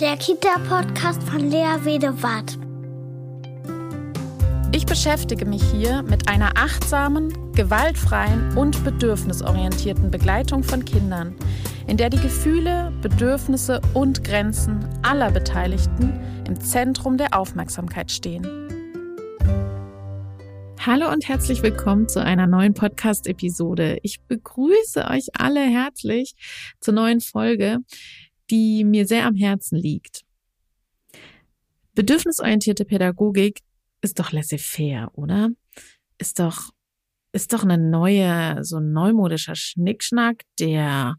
der Kita-Podcast von Lea Wedewart. Ich beschäftige mich hier mit einer achtsamen, gewaltfreien und bedürfnisorientierten Begleitung von Kindern, in der die Gefühle, Bedürfnisse und Grenzen aller Beteiligten im Zentrum der Aufmerksamkeit stehen. Hallo und herzlich willkommen zu einer neuen Podcast-Episode. Ich begrüße euch alle herzlich zur neuen Folge, die mir sehr am Herzen liegt. Bedürfnisorientierte Pädagogik ist doch laissez-faire, oder? Ist doch, ist doch eine neue, so ein neumodischer Schnickschnack, der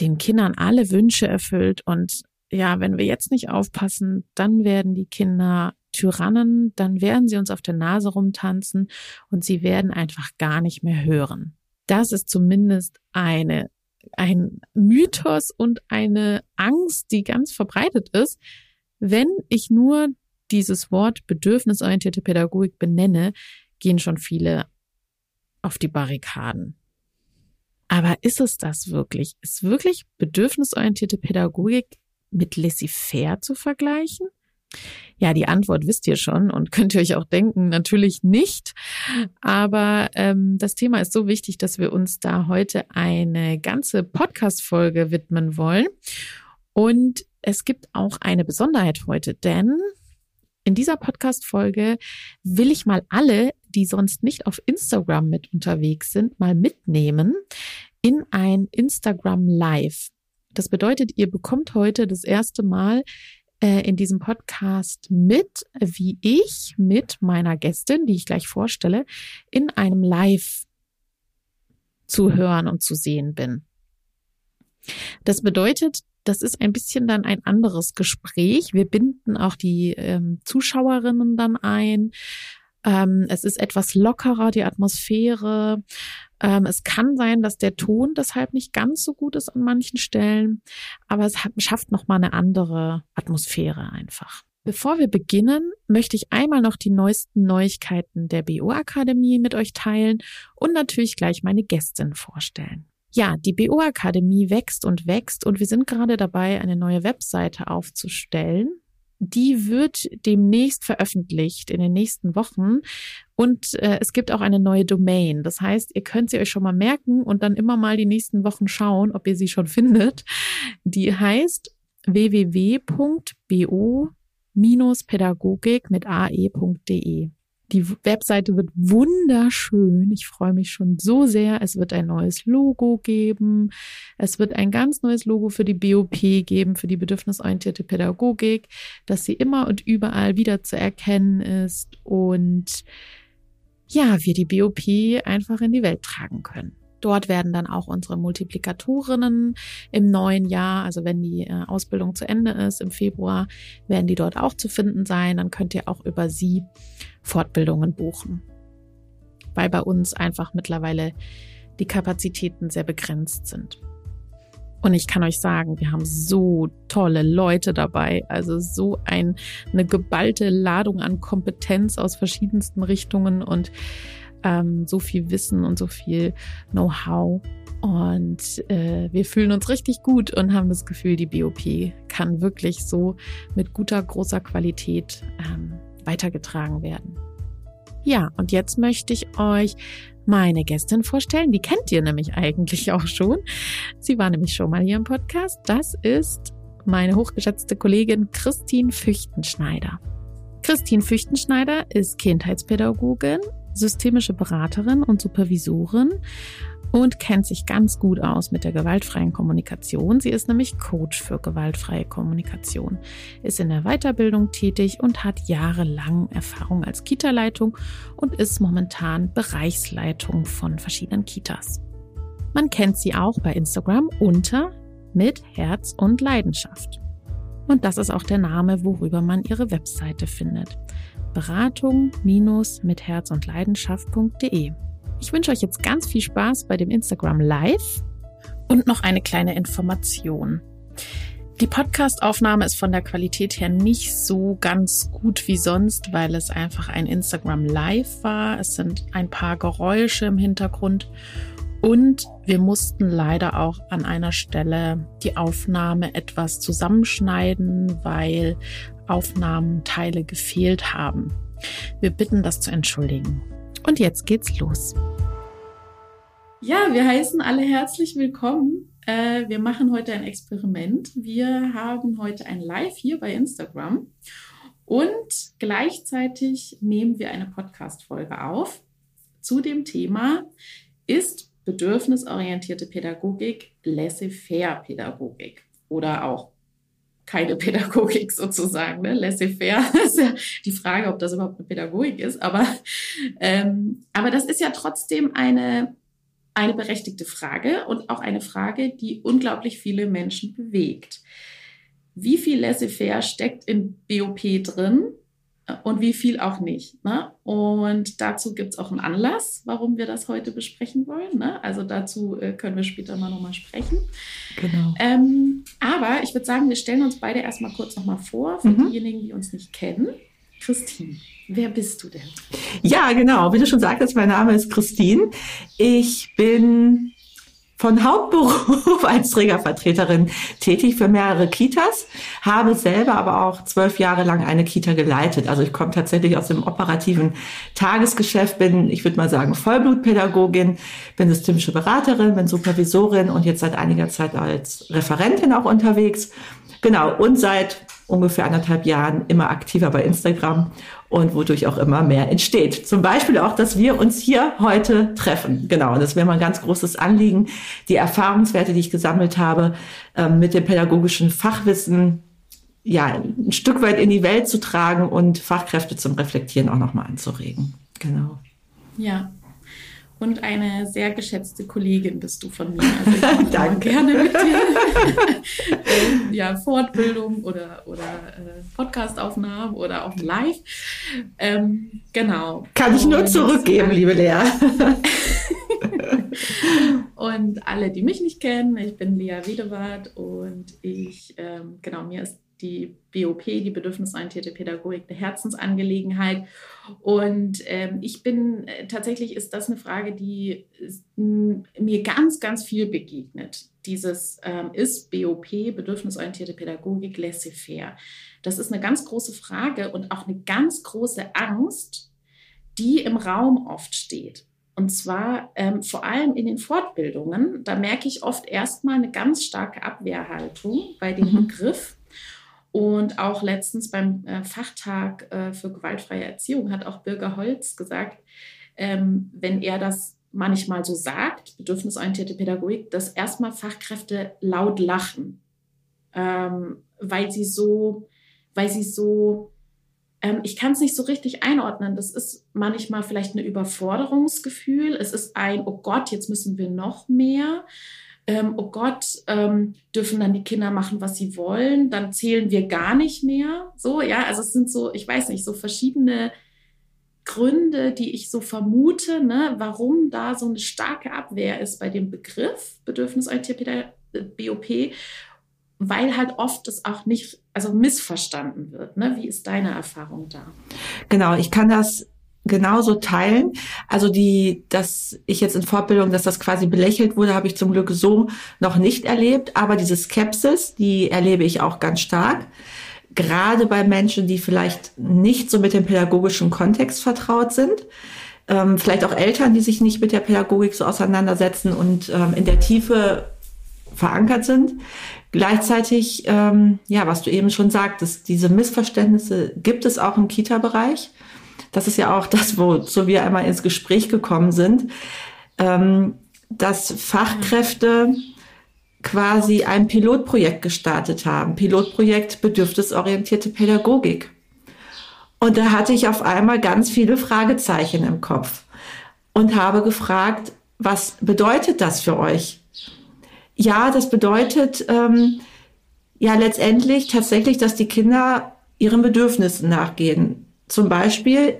den Kindern alle Wünsche erfüllt. Und ja, wenn wir jetzt nicht aufpassen, dann werden die Kinder Tyrannen, dann werden sie uns auf der Nase rumtanzen und sie werden einfach gar nicht mehr hören. Das ist zumindest eine, ein Mythos und eine Angst, die ganz verbreitet ist. Wenn ich nur dieses Wort bedürfnisorientierte Pädagogik benenne, gehen schon viele auf die Barrikaden. Aber ist es das wirklich? Ist wirklich bedürfnisorientierte Pädagogik mit laissez-faire zu vergleichen? Ja, die Antwort wisst ihr schon und könnt ihr euch auch denken, natürlich nicht. Aber ähm, das Thema ist so wichtig, dass wir uns da heute eine ganze Podcast-Folge widmen wollen. Und es gibt auch eine Besonderheit heute, denn in dieser Podcast-Folge will ich mal alle, die sonst nicht auf Instagram mit unterwegs sind, mal mitnehmen in ein Instagram Live. Das bedeutet, ihr bekommt heute das erste Mal äh, in diesem Podcast mit, wie ich mit meiner Gästin, die ich gleich vorstelle, in einem Live zu hören und zu sehen bin. Das bedeutet, das ist ein bisschen dann ein anderes Gespräch. Wir binden auch die ähm, Zuschauerinnen dann ein. Ähm, es ist etwas lockerer, die Atmosphäre. Ähm, es kann sein, dass der Ton deshalb nicht ganz so gut ist an manchen Stellen, aber es hat, schafft nochmal eine andere Atmosphäre einfach. Bevor wir beginnen, möchte ich einmal noch die neuesten Neuigkeiten der BO Akademie mit euch teilen und natürlich gleich meine Gästin vorstellen. Ja, die BO Akademie wächst und wächst und wir sind gerade dabei, eine neue Webseite aufzustellen. Die wird demnächst veröffentlicht in den nächsten Wochen und äh, es gibt auch eine neue Domain. Das heißt, ihr könnt sie euch schon mal merken und dann immer mal die nächsten Wochen schauen, ob ihr sie schon findet. Die heißt www.bo-pädagogik mit ae.de. Die Webseite wird wunderschön. Ich freue mich schon so sehr. Es wird ein neues Logo geben. Es wird ein ganz neues Logo für die BOP geben, für die bedürfnisorientierte Pädagogik, dass sie immer und überall wieder zu erkennen ist und ja, wir die BOP einfach in die Welt tragen können. Dort werden dann auch unsere Multiplikatorinnen im neuen Jahr, also wenn die äh, Ausbildung zu Ende ist, im Februar, werden die dort auch zu finden sein. Dann könnt ihr auch über sie Fortbildungen buchen. Weil bei uns einfach mittlerweile die Kapazitäten sehr begrenzt sind. Und ich kann euch sagen, wir haben so tolle Leute dabei, also so ein, eine geballte Ladung an Kompetenz aus verschiedensten Richtungen und ähm, so viel Wissen und so viel Know-how. Und äh, wir fühlen uns richtig gut und haben das Gefühl, die BOP kann wirklich so mit guter, großer Qualität ähm, weitergetragen werden. Ja, und jetzt möchte ich euch meine Gästin vorstellen. Die kennt ihr nämlich eigentlich auch schon. Sie war nämlich schon mal hier im Podcast. Das ist meine hochgeschätzte Kollegin Christine Füchtenschneider. Christine Füchtenschneider ist Kindheitspädagogin systemische Beraterin und Supervisorin und kennt sich ganz gut aus mit der gewaltfreien Kommunikation. Sie ist nämlich Coach für gewaltfreie Kommunikation, ist in der Weiterbildung tätig und hat jahrelang Erfahrung als Kita-Leitung und ist momentan Bereichsleitung von verschiedenen Kitas. Man kennt sie auch bei Instagram unter mit Herz und Leidenschaft. Und das ist auch der Name, worüber man ihre Webseite findet. Beratung mit Herz und Leidenschaft.de. Ich wünsche euch jetzt ganz viel Spaß bei dem Instagram Live und noch eine kleine Information. Die Podcast-Aufnahme ist von der Qualität her nicht so ganz gut wie sonst, weil es einfach ein Instagram Live war. Es sind ein paar Geräusche im Hintergrund Und wir mussten leider auch an einer Stelle die Aufnahme etwas zusammenschneiden, weil Aufnahmenteile gefehlt haben. Wir bitten das zu entschuldigen. Und jetzt geht's los. Ja, wir heißen alle herzlich willkommen. Äh, wir machen heute ein Experiment. Wir haben heute ein Live hier bei Instagram und gleichzeitig nehmen wir eine Podcast-Folge auf zu dem Thema, ist bedürfnisorientierte Pädagogik laissez-faire Pädagogik oder auch keine Pädagogik sozusagen. Ne? Laissez-faire ist ja die Frage, ob das überhaupt eine Pädagogik ist. Aber, ähm, aber das ist ja trotzdem eine, eine berechtigte Frage und auch eine Frage, die unglaublich viele Menschen bewegt. Wie viel Laissez-faire steckt in BOP drin? Und wie viel auch nicht. Ne? Und dazu gibt es auch einen Anlass, warum wir das heute besprechen wollen. Ne? Also dazu äh, können wir später mal nochmal sprechen. Genau. Ähm, aber ich würde sagen, wir stellen uns beide erstmal kurz nochmal vor, für mhm. diejenigen, die uns nicht kennen. Christine, wer bist du denn? Ja, genau. Wie du schon sagtest, mein Name ist Christine. Ich bin von Hauptberuf als Trägervertreterin tätig für mehrere Kitas, habe selber aber auch zwölf Jahre lang eine Kita geleitet. Also ich komme tatsächlich aus dem operativen Tagesgeschäft, bin, ich würde mal sagen, Vollblutpädagogin, bin systemische Beraterin, bin Supervisorin und jetzt seit einiger Zeit als Referentin auch unterwegs. Genau, und seit ungefähr anderthalb Jahren immer aktiver bei Instagram und wodurch auch immer mehr entsteht. Zum Beispiel auch, dass wir uns hier heute treffen. Genau, das wäre mal ein ganz großes Anliegen, die Erfahrungswerte, die ich gesammelt habe, ähm, mit dem pädagogischen Fachwissen ja, ein Stück weit in die Welt zu tragen und Fachkräfte zum Reflektieren auch nochmal anzuregen. Genau. Ja, und eine sehr geschätzte Kollegin bist du von mir. Also ich Danke. gerne mit dir äh, ja, Fortbildung oder, oder äh, Podcastaufnahmen oder auch live. Ähm, genau. Kann ich nur zurückgeben, liebe Lea. und alle, die mich nicht kennen, ich bin Lea Wiedewart und ich, ähm, genau, mir ist die BOP, die bedürfnisorientierte Pädagogik, eine Herzensangelegenheit. Und ähm, ich bin äh, tatsächlich ist das eine Frage, die mir ganz, ganz viel begegnet. Dieses ähm, ist BOP, bedürfnisorientierte Pädagogik, laissez-faire. Das ist eine ganz große Frage und auch eine ganz große Angst, die im Raum oft steht. Und zwar ähm, vor allem in den Fortbildungen, da merke ich oft erstmal eine ganz starke Abwehrhaltung bei dem mhm. Begriff und auch letztens beim äh, Fachtag äh, für gewaltfreie Erziehung hat auch Birger Holz gesagt, ähm, wenn er das manchmal so sagt, bedürfnisorientierte Pädagogik, dass erstmal Fachkräfte laut lachen, ähm, weil sie so, weil sie so, ähm, ich kann es nicht so richtig einordnen. Das ist manchmal vielleicht ein Überforderungsgefühl. Es ist ein, oh Gott, jetzt müssen wir noch mehr ähm, oh Gott, ähm, dürfen dann die Kinder machen, was sie wollen, dann zählen wir gar nicht mehr. So, ja, also es sind so, ich weiß nicht, so verschiedene Gründe, die ich so vermute, ne, warum da so eine starke Abwehr ist bei dem Begriff bedürfnisorientierte BOP, weil halt oft das auch nicht, also missverstanden wird. Ne? Wie ist deine Erfahrung da? Genau, ich kann das genauso teilen. Also die, dass ich jetzt in Fortbildung, dass das quasi belächelt wurde, habe ich zum Glück so noch nicht erlebt. Aber diese Skepsis, die erlebe ich auch ganz stark. Gerade bei Menschen, die vielleicht nicht so mit dem pädagogischen Kontext vertraut sind. Ähm, vielleicht auch Eltern, die sich nicht mit der Pädagogik so auseinandersetzen und ähm, in der Tiefe verankert sind. Gleichzeitig, ähm, ja, was du eben schon sagtest, diese Missverständnisse gibt es auch im Kita-Bereich das ist ja auch das, wozu wir einmal ins Gespräch gekommen sind, ähm, dass Fachkräfte quasi ein Pilotprojekt gestartet haben. Pilotprojekt bedürfnisorientierte Pädagogik. Und da hatte ich auf einmal ganz viele Fragezeichen im Kopf und habe gefragt, was bedeutet das für euch? Ja, das bedeutet ähm, ja letztendlich tatsächlich, dass die Kinder ihren Bedürfnissen nachgehen. Zum Beispiel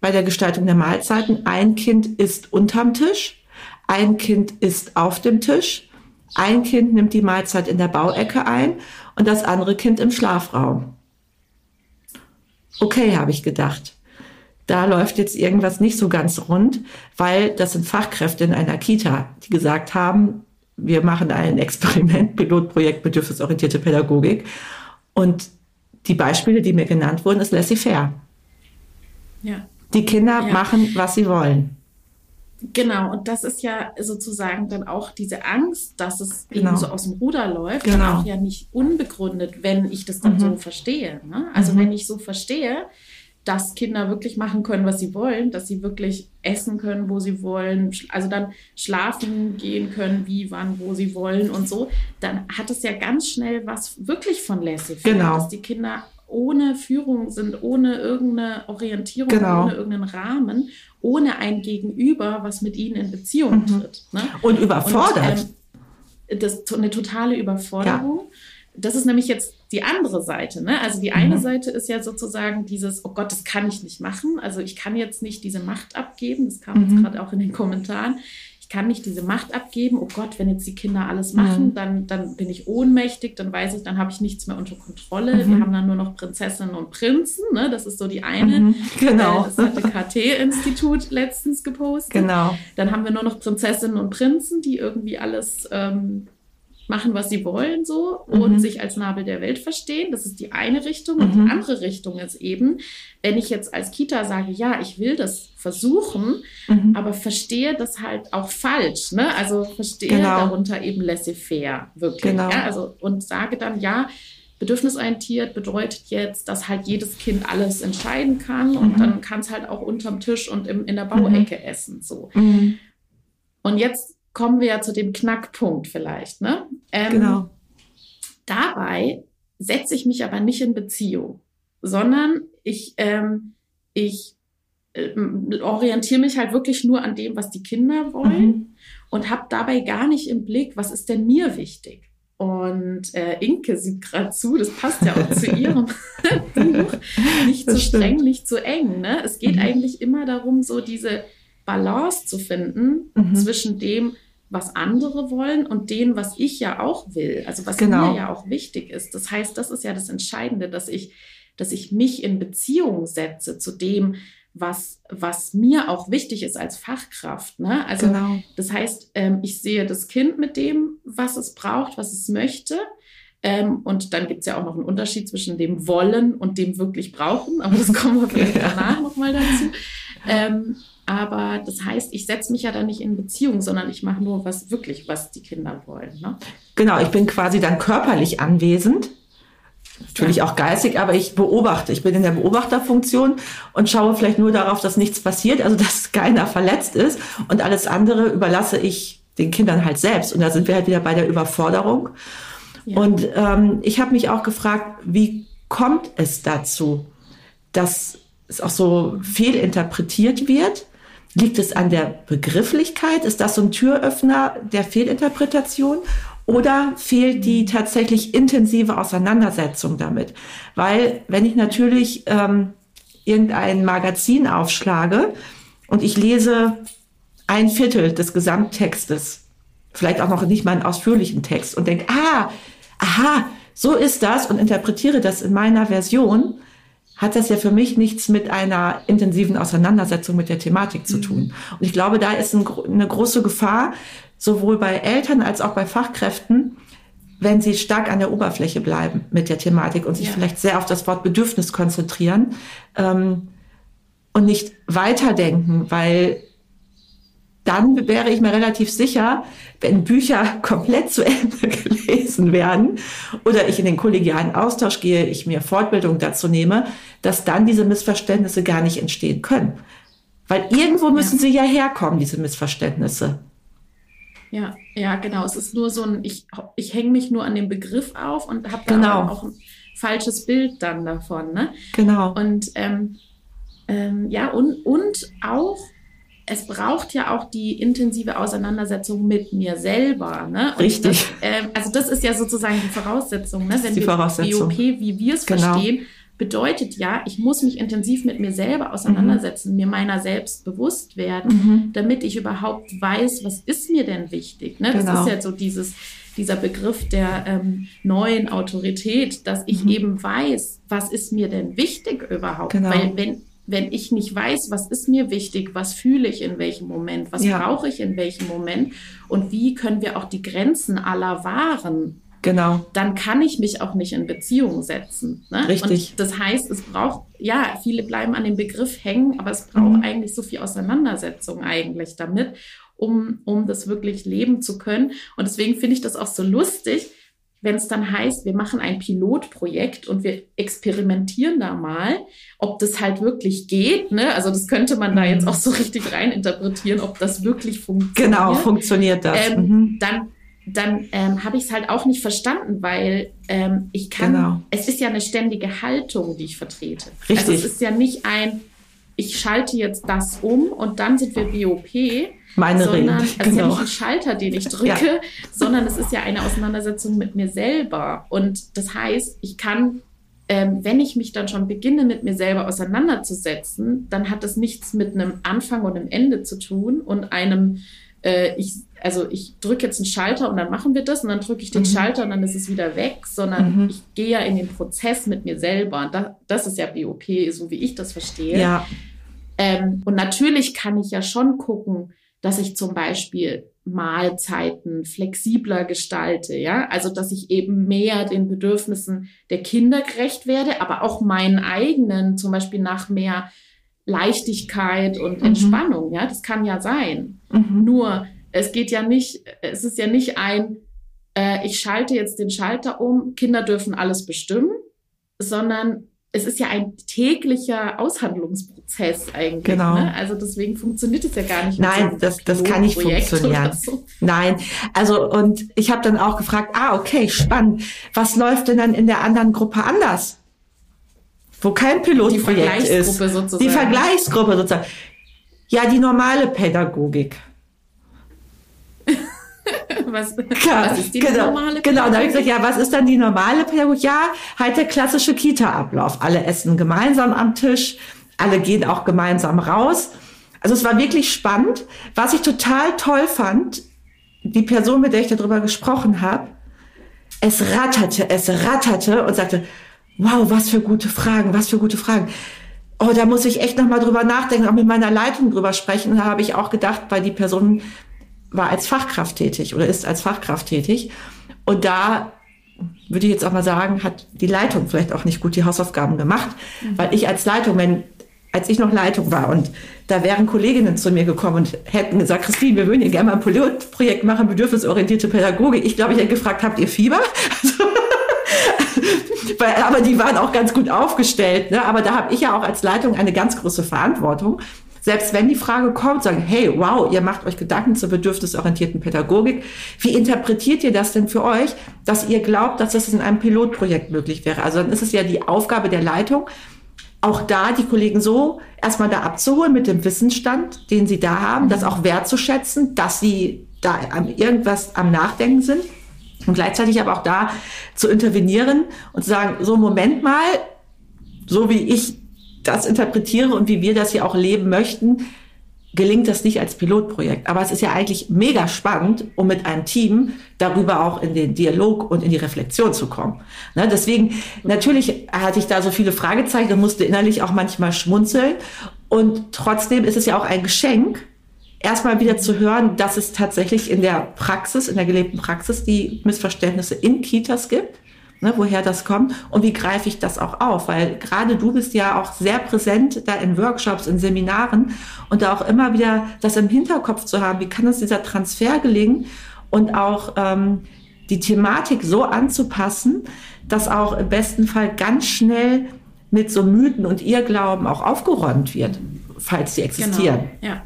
bei der Gestaltung der Mahlzeiten, ein Kind ist unterm Tisch, ein Kind ist auf dem Tisch, ein Kind nimmt die Mahlzeit in der Bauecke ein und das andere Kind im Schlafraum. Okay, habe ich gedacht. da läuft jetzt irgendwas nicht so ganz rund, weil das sind Fachkräfte in einer Kita, die gesagt haben, wir machen ein Experiment, Pilotprojekt bedürfnisorientierte Pädagogik. Und die Beispiele, die mir genannt wurden, ist laissez-faire. Ja. Die Kinder ja. machen, was sie wollen. Genau, und das ist ja sozusagen dann auch diese Angst, dass es genau. eben so aus dem Ruder läuft, genau. auch ja nicht unbegründet, wenn ich das dann mhm. so verstehe. Ne? Also mhm. wenn ich so verstehe, dass Kinder wirklich machen können, was sie wollen, dass sie wirklich essen können, wo sie wollen, also dann schlafen gehen können, wie, wann, wo sie wollen und so, dann hat es ja ganz schnell was wirklich von laissez-faire, genau. dass die Kinder ohne Führung sind, ohne irgendeine Orientierung, genau. ohne irgendeinen Rahmen, ohne ein Gegenüber, was mit ihnen in Beziehung mhm. tritt. Ne? Und überfordert. Und, ähm, das ist eine totale Überforderung. Ja. Das ist nämlich jetzt die andere Seite. Ne? Also die eine mhm. Seite ist ja sozusagen dieses, oh Gott, das kann ich nicht machen. Also ich kann jetzt nicht diese Macht abgeben. Das kam mhm. jetzt gerade auch in den Kommentaren ich kann nicht diese Macht abgeben, oh Gott, wenn jetzt die Kinder alles machen, mhm. dann, dann bin ich ohnmächtig, dann weiß ich, dann habe ich nichts mehr unter Kontrolle. Mhm. Wir haben dann nur noch Prinzessinnen und Prinzen, ne? das ist so die eine. Mhm. Genau. Das hat das KT-Institut letztens gepostet. Genau. Dann haben wir nur noch Prinzessinnen und Prinzen, die irgendwie alles ähm, machen, was sie wollen, so mhm. und sich als Nabel der Welt verstehen. Das ist die eine Richtung. Und mhm. die andere Richtung ist eben, wenn ich jetzt als Kita sage, ja, ich will das versuchen, mhm. aber verstehe das halt auch falsch. Ne? Also verstehe genau. darunter eben laissez-faire, wirklich. Genau. Ja? Also, und sage dann, ja, bedürfnisorientiert bedeutet jetzt, dass halt jedes Kind alles entscheiden kann und mhm. dann kann es halt auch unterm Tisch und im, in der Bauecke mhm. essen. So. Mhm. Und jetzt kommen wir ja zu dem Knackpunkt vielleicht. Ne? Ähm, genau. Dabei setze ich mich aber nicht in Beziehung, sondern ich, ähm, ich äh, orientiere mich halt wirklich nur an dem, was die Kinder wollen mhm. und habe dabei gar nicht im Blick, was ist denn mir wichtig. Und äh, Inke sieht gerade zu, das passt ja auch zu ihrem Buch. Nicht zu streng, nicht zu eng. Ne? Es geht mhm. eigentlich immer darum, so diese Balance zu finden mhm. zwischen dem, was andere wollen und dem, was ich ja auch will, also was genau. mir ja auch wichtig ist. Das heißt, das ist ja das Entscheidende, dass ich, dass ich mich in Beziehung setze zu dem, was, was mir auch wichtig ist als Fachkraft. Ne? Also genau. das heißt, ähm, ich sehe das Kind mit dem, was es braucht, was es möchte. Ähm, und dann gibt es ja auch noch einen Unterschied zwischen dem Wollen und dem wirklich Brauchen, aber das kommen wir vielleicht ja. danach nochmal dazu. Ähm, aber das heißt, ich setze mich ja dann nicht in Beziehung, sondern ich mache nur was wirklich, was die Kinder wollen. Ne? Genau, ich bin quasi dann körperlich anwesend. Natürlich ja. auch geistig, aber ich beobachte. Ich bin in der Beobachterfunktion und schaue vielleicht nur darauf, dass nichts passiert, also dass keiner verletzt ist. Und alles andere überlasse ich den Kindern halt selbst. Und da sind wir halt wieder bei der Überforderung. Ja. Und ähm, ich habe mich auch gefragt, wie kommt es dazu, dass es auch so fehlinterpretiert wird? Liegt es an der Begrifflichkeit? Ist das so ein Türöffner der Fehlinterpretation? Oder fehlt die tatsächlich intensive Auseinandersetzung damit? Weil wenn ich natürlich ähm, irgendein Magazin aufschlage und ich lese ein Viertel des Gesamttextes, vielleicht auch noch nicht mal einen ausführlichen Text und denke, ah, aha, so ist das und interpretiere das in meiner Version, hat das ja für mich nichts mit einer intensiven Auseinandersetzung mit der Thematik zu tun. Mhm. Und ich glaube, da ist ein, eine große Gefahr, sowohl bei Eltern als auch bei Fachkräften, wenn sie stark an der Oberfläche bleiben mit der Thematik und sich ja. vielleicht sehr auf das Wort Bedürfnis konzentrieren ähm, und nicht weiterdenken, weil dann wäre ich mir relativ sicher, wenn Bücher komplett zu Ende gelesen werden oder ich in den kollegialen Austausch gehe, ich mir Fortbildung dazu nehme, dass dann diese Missverständnisse gar nicht entstehen können. Weil irgendwo müssen ja. sie ja herkommen, diese Missverständnisse. Ja, ja, genau. Es ist nur so ein, ich, ich hänge mich nur an dem Begriff auf und habe genau. auch ein falsches Bild dann davon. Ne? Genau. Und ähm, ähm, ja, und, und auch es braucht ja auch die intensive Auseinandersetzung mit mir selber. Ne? Und Richtig. Das, äh, also das ist ja sozusagen die Voraussetzung. Ne? Wenn die wir Voraussetzung. BOP, wie wir es genau. verstehen, bedeutet ja, ich muss mich intensiv mit mir selber auseinandersetzen, mhm. mir meiner selbst bewusst werden, mhm. damit ich überhaupt weiß, was ist mir denn wichtig. Ne? Das genau. ist ja so dieses, dieser Begriff der ähm, neuen Autorität, dass ich mhm. eben weiß, was ist mir denn wichtig überhaupt. Genau. Weil wenn wenn ich nicht weiß, was ist mir wichtig, was fühle ich in welchem Moment, was Ja. brauche ich in welchem Moment und wie können wir auch die Grenzen aller wahren, Genau. dann kann ich mich auch nicht in Beziehung setzen. Ne? Richtig. Und das heißt, es braucht, ja, viele bleiben an dem Begriff hängen, aber es braucht Mhm. eigentlich so viel Auseinandersetzung eigentlich damit, um, um das wirklich leben zu können. Und deswegen finde ich das auch so lustig, wenn es dann heißt, wir machen ein Pilotprojekt und wir experimentieren da mal, ob das halt wirklich geht. Ne? Also das könnte man da Mhm. jetzt auch so richtig reininterpretieren, ob das wirklich funktioniert Genau, funktioniert das. ähm, mhm. dann, dann ähm, habe ich es halt auch nicht verstanden, weil ähm, ich kann, Genau. es ist ja eine ständige Haltung, die ich vertrete. Richtig. Also es ist ja nicht ein, ich schalte jetzt das um und dann sind wir BOP, Meine sondern Reden. es ist ja Genau. nicht ein Schalter, den ich drücke, sondern es ist ja eine Auseinandersetzung mit mir selber. Und das heißt, ich kann, ähm, wenn ich mich dann schon beginne, mit mir selber auseinanderzusetzen, dann hat das nichts mit einem Anfang und einem Ende zu tun und einem, äh, ich, also ich drücke jetzt einen Schalter und dann machen wir das und dann drücke ich den Mhm. Schalter und dann ist es wieder weg, sondern Mhm. ich gehe ja in den Prozess mit mir selber. Und da, das ist ja BOP, so wie ich das verstehe. Ja, Ähm, und natürlich kann ich ja schon gucken, dass ich zum Beispiel Mahlzeiten flexibler gestalte, ja, also dass ich eben mehr den Bedürfnissen der Kinder gerecht werde, aber auch meinen eigenen, zum Beispiel nach mehr Leichtigkeit und Mhm. Entspannung, ja, das kann ja sein. mhm. Nur es geht ja nicht, es ist ja nicht ein, äh, ich schalte jetzt den Schalter um, Kinder dürfen alles bestimmen, sondern es ist ja ein täglicher Aushandlungsprozess eigentlich. Genau. Ne? Also deswegen funktioniert es ja gar nicht. Nein, so das- das kann nicht funktionieren. So. Nein, also und ich habe dann auch gefragt, ah, okay, spannend. Was läuft denn dann in der anderen Gruppe anders? Wo kein Die Pilotprojekt ist. Vergleichsgruppe sozusagen. Die Vergleichsgruppe sozusagen. Ja, die normale Pädagogik. Was, Klar, was ist die genau, normale Genau, da habe ich Pädagogik? gesagt, ja, was ist dann die normale Pädagogik? Ja, halt der klassische Kita-Ablauf. Alle essen gemeinsam am Tisch, alle gehen auch gemeinsam raus. Also es war wirklich spannend. Was ich total toll fand, die Person, mit der ich darüber gesprochen habe, es ratterte, es ratterte und sagte, wow, was für gute Fragen, was für gute Fragen. Oh, da muss ich echt nochmal drüber nachdenken, auch mit meiner Leitung drüber sprechen. Und da habe ich auch gedacht, weil die Person war als Fachkraft tätig oder ist als Fachkraft tätig. Und da würde ich jetzt auch mal sagen, hat die Leitung vielleicht auch nicht gut die Hausaufgaben gemacht, weil ich als Leitung, wenn als ich noch Leitung war und da wären Kolleginnen zu mir gekommen und hätten gesagt, Christine, wir würden hier gerne mal ein Pilotprojekt machen, bedürfnisorientierte Pädagogik. Ich glaube, ich hätte gefragt, habt ihr Fieber? Weil, aber die waren auch ganz gut aufgestellt. Ne? Aber da habe ich ja auch als Leitung eine ganz große Verantwortung. Selbst wenn die Frage kommt, sagen, hey, wow, ihr macht euch Gedanken zur bedürfnisorientierten Pädagogik. Wie interpretiert ihr das denn für euch, dass ihr glaubt, dass das in einem Pilotprojekt möglich wäre? Also dann ist es ja die Aufgabe der Leitung, auch da die Kollegen so erstmal da abzuholen mit dem Wissensstand, den sie da haben, das auch wertzuschätzen, dass sie da irgendwas am Nachdenken sind und gleichzeitig aber auch da zu intervenieren und zu sagen, so Moment mal, so wie ich das interpretiere und wie wir das hier auch leben möchten, gelingt das nicht als Pilotprojekt. Aber es ist ja eigentlich mega spannend, um mit einem Team darüber auch in den Dialog und in die Reflexion zu kommen. Ne, deswegen, natürlich hatte ich da so viele Fragezeichen und musste innerlich auch manchmal schmunzeln. Und trotzdem ist es ja auch ein Geschenk, erstmal wieder zu hören, dass es tatsächlich in der Praxis, in der gelebten Praxis, die Missverständnisse in Kitas gibt ne, woher das kommt und wie greife ich das auch auf, weil gerade du bist ja auch sehr präsent da in Workshops, in Seminaren und da auch immer wieder das im Hinterkopf zu haben, wie kann uns dieser Transfer gelingen und auch ähm, die Thematik so anzupassen, dass auch im besten Fall ganz schnell mit so Mythen und Irrglauben auch aufgeräumt wird, falls sie existieren. Genau. Ja.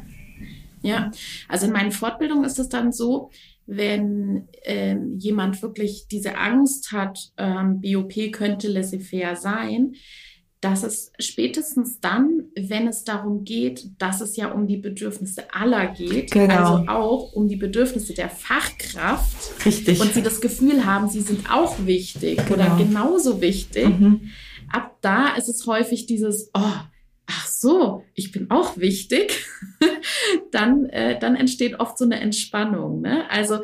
Ja, also in meinen Fortbildungen ist es dann so, wenn ähm, jemand wirklich diese Angst hat, ähm, BOP könnte laissez-faire sein, dass es spätestens dann, wenn es darum geht, dass es ja um die Bedürfnisse aller geht, Genau. also auch um die Bedürfnisse der Fachkraft Richtig. und sie das Gefühl haben, sie sind auch wichtig Genau. oder genauso wichtig, Mhm. ab da ist es häufig dieses, oh, ach so, ich bin auch wichtig, dann, äh, dann entsteht oft so eine Entspannung. Ne? Also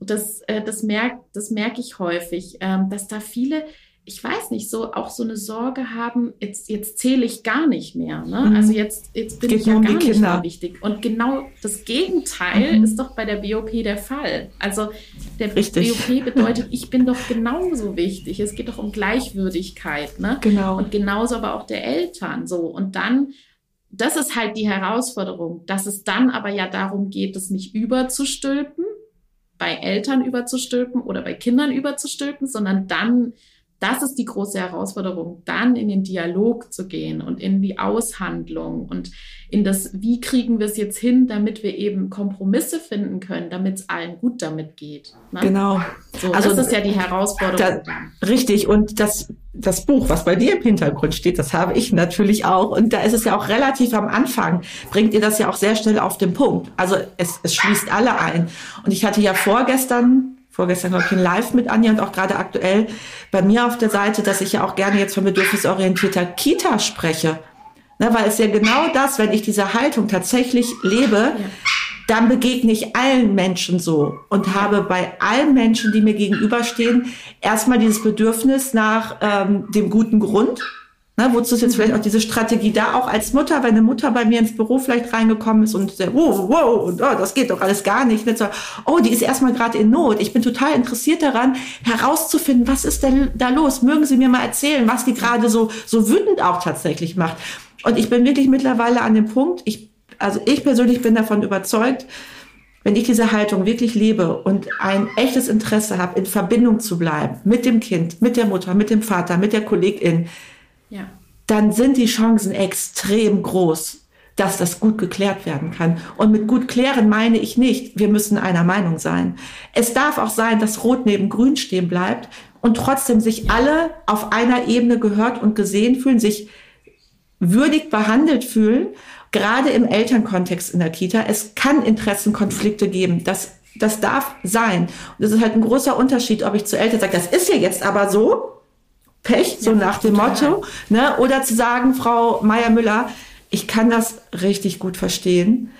das, äh, das merke das merk ich häufig, ähm, dass da viele ich weiß nicht, so auch so eine Sorge haben, jetzt, jetzt zähle ich gar nicht mehr. Ne? Mhm. Also jetzt, jetzt bin Geht ich ja um gar nicht mehr wichtig. Und genau das Gegenteil mhm. ist doch bei der BOP der Fall. Also der Richtig. BOP bedeutet, ich bin doch genauso wichtig. Es geht doch um Gleichwürdigkeit. Ne? Genau. Und genauso aber auch der Eltern. So. Und dann das ist halt die Herausforderung, dass es dann aber ja darum geht, es nicht überzustülpen, bei Eltern überzustülpen oder bei Kindern überzustülpen, sondern dann das ist die große Herausforderung, dann in den Dialog zu gehen und in die Aushandlung und in das, wie kriegen wir es jetzt hin, damit wir eben Kompromisse finden können, damit es allen gut damit geht. Ne? Genau. So, also das ist ja die Herausforderung. Da, richtig. Und das, das Buch, was bei dir im Hintergrund steht, das habe ich natürlich auch. Und da ist es ja auch relativ am Anfang, bringt ihr das ja auch sehr schnell auf den Punkt. Also es, es schließt alle ein. Und ich hatte ja vorgestern vorgestern, glaube ich, in Live mit Anja und auch gerade aktuell bei mir auf der Seite, dass ich ja auch gerne jetzt von bedürfnisorientierter Kita spreche. Ne, weil es ja genau das, wenn ich diese Haltung tatsächlich lebe, ja. dann begegne ich allen Menschen so und habe bei allen Menschen, die mir gegenüberstehen, erstmal dieses Bedürfnis nach ähm, dem guten Grund, Ne, wozu ist jetzt vielleicht auch diese Strategie da, auch als Mutter, wenn eine Mutter bei mir ins Büro vielleicht reingekommen ist und sagt, wow, wow, und, oh, das geht doch alles gar nicht. nicht so, oh, die ist erstmal gerade in Not. Ich bin total interessiert daran, herauszufinden, was ist denn da los? Mögen Sie mir mal erzählen, was die gerade so, so wütend auch tatsächlich macht. Und ich bin wirklich mittlerweile an dem Punkt, ich, also ich persönlich bin davon überzeugt, wenn ich diese Haltung wirklich lebe und ein echtes Interesse habe, in Verbindung zu bleiben mit dem Kind, mit der Mutter, mit dem Vater, mit der Kollegin, ja. dann sind die Chancen extrem groß, dass das gut geklärt werden kann. Und mit gut klären meine ich nicht, wir müssen einer Meinung sein. Es darf auch sein, dass Rot neben Grün stehen bleibt und trotzdem sich alle auf einer Ebene gehört und gesehen fühlen, sich würdig behandelt fühlen, gerade im Elternkontext in der Kita. Es kann Interessenkonflikte geben. Das, das darf sein. Und das ist halt ein großer Unterschied, ob ich zu Eltern sage, das ist ja jetzt aber so, Pech, so ja, nach dem Motto. Ne? Oder zu sagen, Frau Meier-Müller, ich kann das richtig gut verstehen.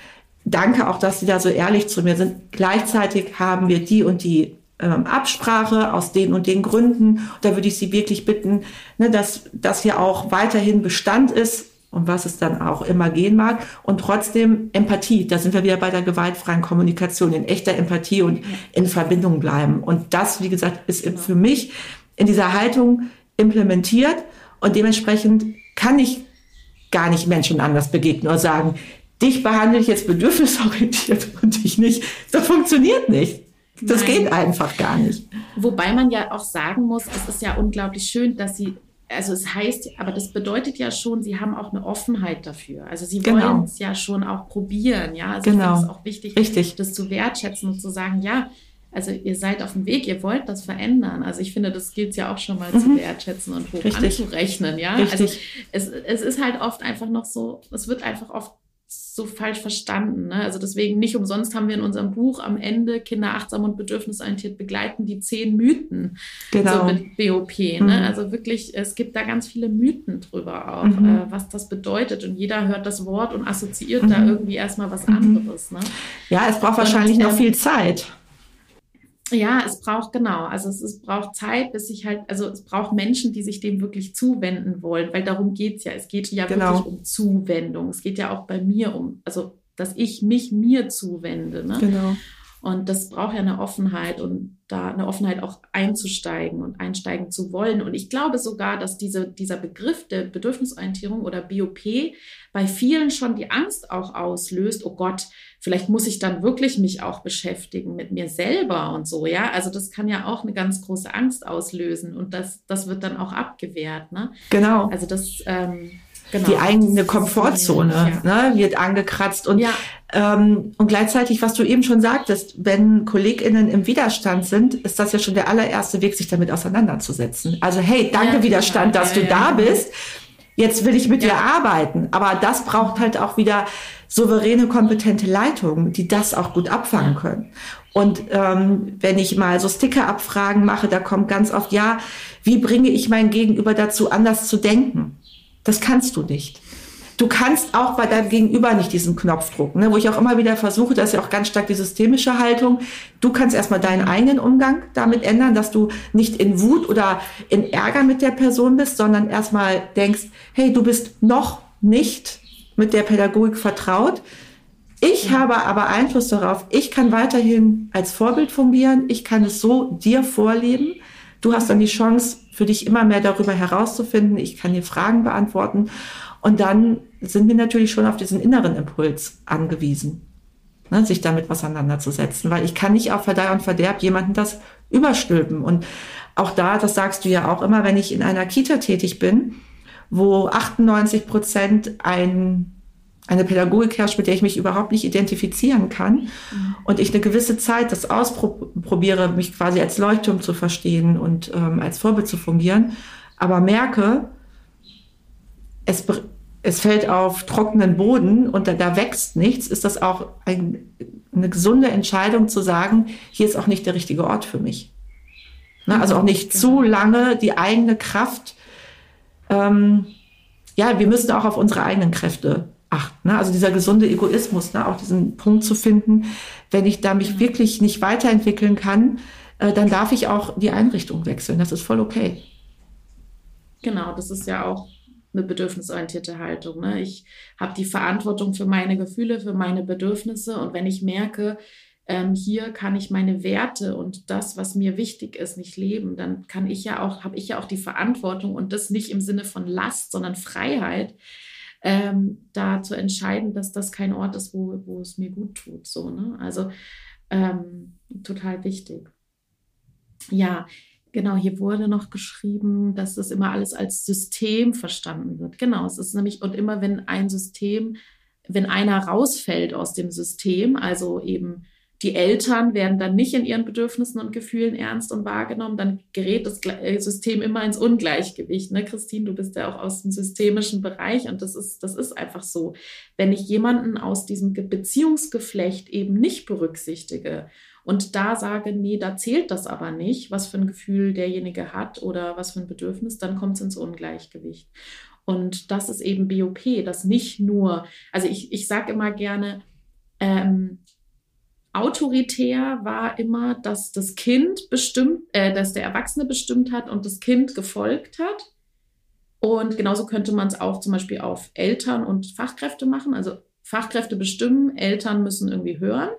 Danke auch, dass Sie da so ehrlich zu mir sind. Gleichzeitig haben wir die und die ähm, Absprache aus den und den Gründen. Da würde ich Sie wirklich bitten, ne, dass das hier auch weiterhin Bestand ist und was es dann auch immer gehen mag. Und trotzdem Empathie. Da sind wir wieder bei der gewaltfreien Kommunikation, in echter Empathie und in Verbindung bleiben. Und das, wie gesagt, ist für mich in dieser Haltung implementiert und dementsprechend kann ich gar nicht Menschen anders begegnen oder sagen, dich behandle ich jetzt bedürfnisorientiert und dich nicht. Das funktioniert nicht. Das Nein. geht einfach gar nicht. Wobei man ja auch sagen muss, es ist ja unglaublich schön, dass sie, also es heißt, aber das bedeutet ja schon, sie haben auch eine Offenheit dafür. Also sie genau. wollen es ja schon auch probieren, ja. Also genau. ich finde es auch wichtig, Richtig. das zu wertschätzen und zu sagen, ja, also ihr seid auf dem Weg, ihr wollt das verändern. Also ich finde, das gilt ja auch schon mal mhm. zu wertschätzen und hoch Richtig. anzurechnen, ja. Richtig. Also es, es ist halt oft einfach noch so, es wird einfach oft so falsch verstanden. Ne? Also deswegen nicht umsonst haben wir in unserem Buch am Ende Kinder achtsam und bedürfnisorientiert begleiten die zehn Mythen genau. so mit BOP. Ne? Mhm. Also wirklich, es gibt da ganz viele Mythen drüber auch, mhm. äh, was das bedeutet. Und jeder hört das Wort und assoziiert mhm. da irgendwie erstmal was anderes. Ne? Ja, es braucht wahrscheinlich und, noch ähm, viel Zeit. Ja, es braucht genau. Also es, es braucht Zeit, bis ich halt, also es braucht Menschen, die sich dem wirklich zuwenden wollen, weil darum geht's ja. Es geht ja genau. wirklich um Zuwendung. Es geht ja auch bei mir um, also dass ich mich mir zuwende. Ne? Genau. Und das braucht ja eine Offenheit und da eine Offenheit auch einzusteigen und einsteigen zu wollen. Und ich glaube sogar, dass diese, dieser Begriff der Bedürfnisorientierung oder BOP bei vielen schon die Angst auch auslöst. Oh Gott, vielleicht muss ich dann wirklich mich auch beschäftigen mit mir selber und so. Ja, also das kann ja auch eine ganz große Angst auslösen und das, das wird dann auch abgewehrt. Ne? Genau. Also das, ähm, Genau. Die eigene Komfortzone ja. ne, wird angekratzt. Und, ja. Ähm, und gleichzeitig, was du eben schon sagtest, wenn KollegInnen im Widerstand sind, ist das ja schon der allererste Weg, sich damit auseinanderzusetzen. Also, hey, danke ja, Widerstand, dass du da bist. Jetzt will ich mit dir arbeiten. Aber das braucht halt auch wieder souveräne, kompetente Leitungen, die das auch gut abfangen können. Und ähm, wenn ich mal so Sticker-Abfragen mache, da kommt ganz oft, ja, wie bringe ich mein Gegenüber dazu, anders zu denken? Das kannst du nicht. Du kannst auch bei deinem Gegenüber nicht diesen Knopf drucken, ne? wo ich auch immer wieder versuche, das ist ja auch ganz stark die systemische Haltung. Du kannst erstmal deinen eigenen Umgang damit ändern, dass du nicht in Wut oder in Ärger mit der Person bist, sondern erstmal denkst, hey, du bist noch nicht mit der Pädagogik vertraut. Ich ja. habe aber Einfluss darauf. Ich kann weiterhin als Vorbild fungieren. Ich kann es so dir vorleben. Du hast dann die Chance, für dich immer mehr darüber herauszufinden. Ich kann dir Fragen beantworten. Und dann sind wir natürlich schon auf diesen inneren Impuls angewiesen, ne, sich damit auseinanderzusetzen, weil ich kann nicht auf Verdeih und Verderb jemanden das überstülpen. Und auch da, das sagst du ja auch immer, wenn ich in einer Kita tätig bin, wo 98 Prozent ein, eine Pädagogik herrscht, mit der ich mich überhaupt nicht identifizieren kann mhm. und ich eine gewisse Zeit das ausprobiere, mich quasi als Leuchtturm zu verstehen und ähm, als Vorbild zu fungieren, aber merke, es, es fällt auf trockenen Boden und da, da wächst nichts, ist das auch ein, eine gesunde Entscheidung zu sagen, hier ist auch nicht der richtige Ort für mich. Ne? Also auch nicht zu lange die eigene Kraft. Ähm, ja, wir müssen auch auf unsere eigenen Kräfte achten. Ne? Also dieser gesunde Egoismus, ne? auch diesen Punkt zu finden, wenn ich da mich wirklich nicht weiterentwickeln kann, äh, dann darf ich auch die Einrichtung wechseln. Das ist voll okay. Genau, das ist ja auch eine bedürfnisorientierte Haltung. Ne? Ich habe die Verantwortung für meine Gefühle, für meine Bedürfnisse und wenn ich merke, ähm, hier kann ich meine Werte und das, was mir wichtig ist, nicht leben, dann kann ich ja auch, habe ich ja auch die Verantwortung und das nicht im Sinne von Last, sondern Freiheit, ähm, da zu entscheiden, dass das kein Ort ist, wo, wo es mir gut tut. So, ne? Also ähm, total wichtig. Ja, Genau, hier wurde noch geschrieben, dass das immer alles als System verstanden wird. Genau, es ist nämlich, und immer wenn ein System, wenn einer rausfällt aus dem System, also eben die Eltern werden dann nicht in ihren Bedürfnissen und Gefühlen ernst und wahrgenommen, dann gerät das äh, System immer ins Ungleichgewicht. Ne, Christine, du bist ja auch aus dem systemischen Bereich und das ist, das ist einfach so. Wenn ich jemanden aus diesem Beziehungsgeflecht eben nicht berücksichtige und da sage, nee, da zählt das aber nicht, was für ein Gefühl derjenige hat oder was für ein Bedürfnis, dann kommt es ins Ungleichgewicht. Und das ist eben BOP, das nicht nur, also ich, ich sage immer gerne, ähm, autoritär war immer, dass das Kind bestimmt, äh, dass der Erwachsene bestimmt hat und das Kind gefolgt hat. Und genauso könnte man es auch zum Beispiel auf Eltern und Fachkräfte machen. Also Fachkräfte bestimmen, Eltern müssen irgendwie hören.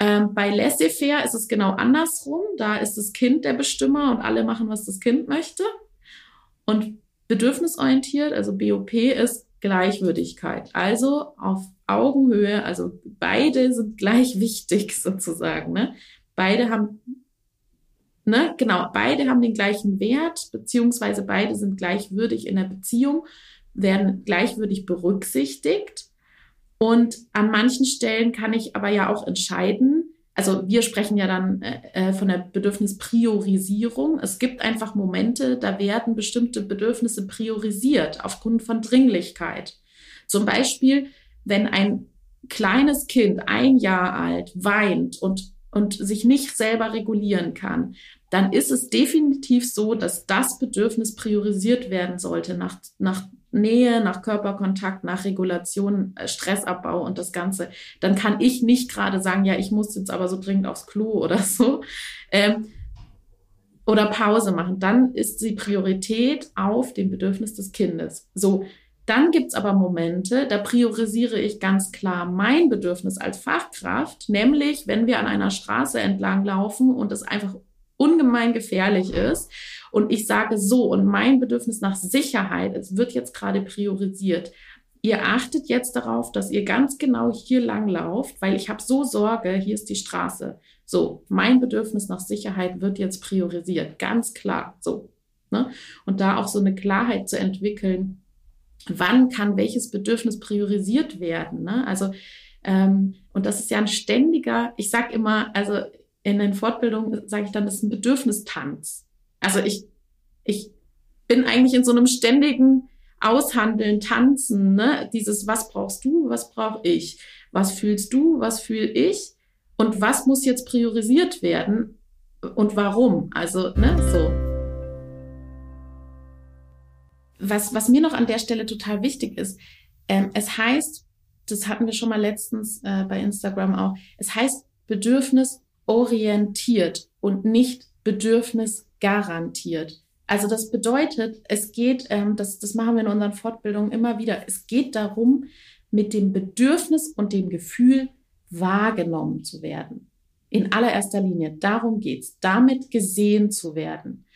Ähm, bei Laissez-faire ist es genau andersrum. Da ist das Kind der Bestimmer und alle machen, was das Kind möchte. Und bedürfnisorientiert, also BOP, ist Gleichwürdigkeit. Also auf Augenhöhe, also beide sind gleich wichtig sozusagen. Ne? Beide haben, ne, genau, beide haben den gleichen Wert, beziehungsweise beide sind gleichwürdig in der Beziehung, werden gleichwürdig berücksichtigt. Und an manchen Stellen kann ich aber ja auch entscheiden, also wir sprechen ja dann äh, äh, von der Bedürfnispriorisierung. Es gibt einfach Momente, da werden bestimmte Bedürfnisse priorisiert aufgrund von Dringlichkeit. Zum Beispiel, wenn ein kleines Kind, ein Jahr alt, weint und, und sich nicht selber regulieren kann, dann ist es definitiv so, dass das Bedürfnis priorisiert werden sollte nach, nach Nähe, nach Körperkontakt, nach Regulation, äh, Stressabbau und das Ganze, dann kann ich nicht gerade sagen, ja, ich muss jetzt aber so dringend aufs Klo oder so. Ähm, oder Pause machen. Dann ist die Priorität auf dem Bedürfnis des Kindes. So, dann gibt's aber Momente, da priorisiere ich ganz klar mein Bedürfnis als Fachkraft, nämlich wenn wir an einer Straße entlang laufen und es einfach ungemein gefährlich ist und ich sage so, und mein Bedürfnis nach Sicherheit, es wird jetzt gerade priorisiert. Ihr achtet jetzt darauf, dass ihr ganz genau hier lang lauft, weil ich habe so Sorge, hier ist die Straße. So, mein Bedürfnis nach Sicherheit wird jetzt priorisiert, ganz klar. So. Ne? Und da auch so eine Klarheit zu entwickeln, wann kann welches Bedürfnis priorisiert werden. Ne? Also, ähm, und das ist ja ein ständiger, ich sage immer, also in den Fortbildungen sage ich dann, das ist ein Bedürfnistanz. Also ich, ich bin eigentlich in so einem ständigen Aushandeln, Tanzen, ne? Dieses, was brauchst du, was brauche ich? Was fühlst du, was fühle ich? Und was muss jetzt priorisiert werden und warum? Also, ne, so. was, was mir noch an der Stelle total wichtig ist, ähm, es heißt, das hatten wir schon mal letztens äh, bei Instagram auch, es heißt bedürfnisorientiert und nicht bedürfnisgarantiert. Also das bedeutet, es geht, ähm, das, das machen wir in unseren Fortbildungen immer wieder, es geht darum, mit dem Bedürfnis und dem Gefühl wahrgenommen zu werden. In allererster Linie, darum geht's, damit gesehen zu werden.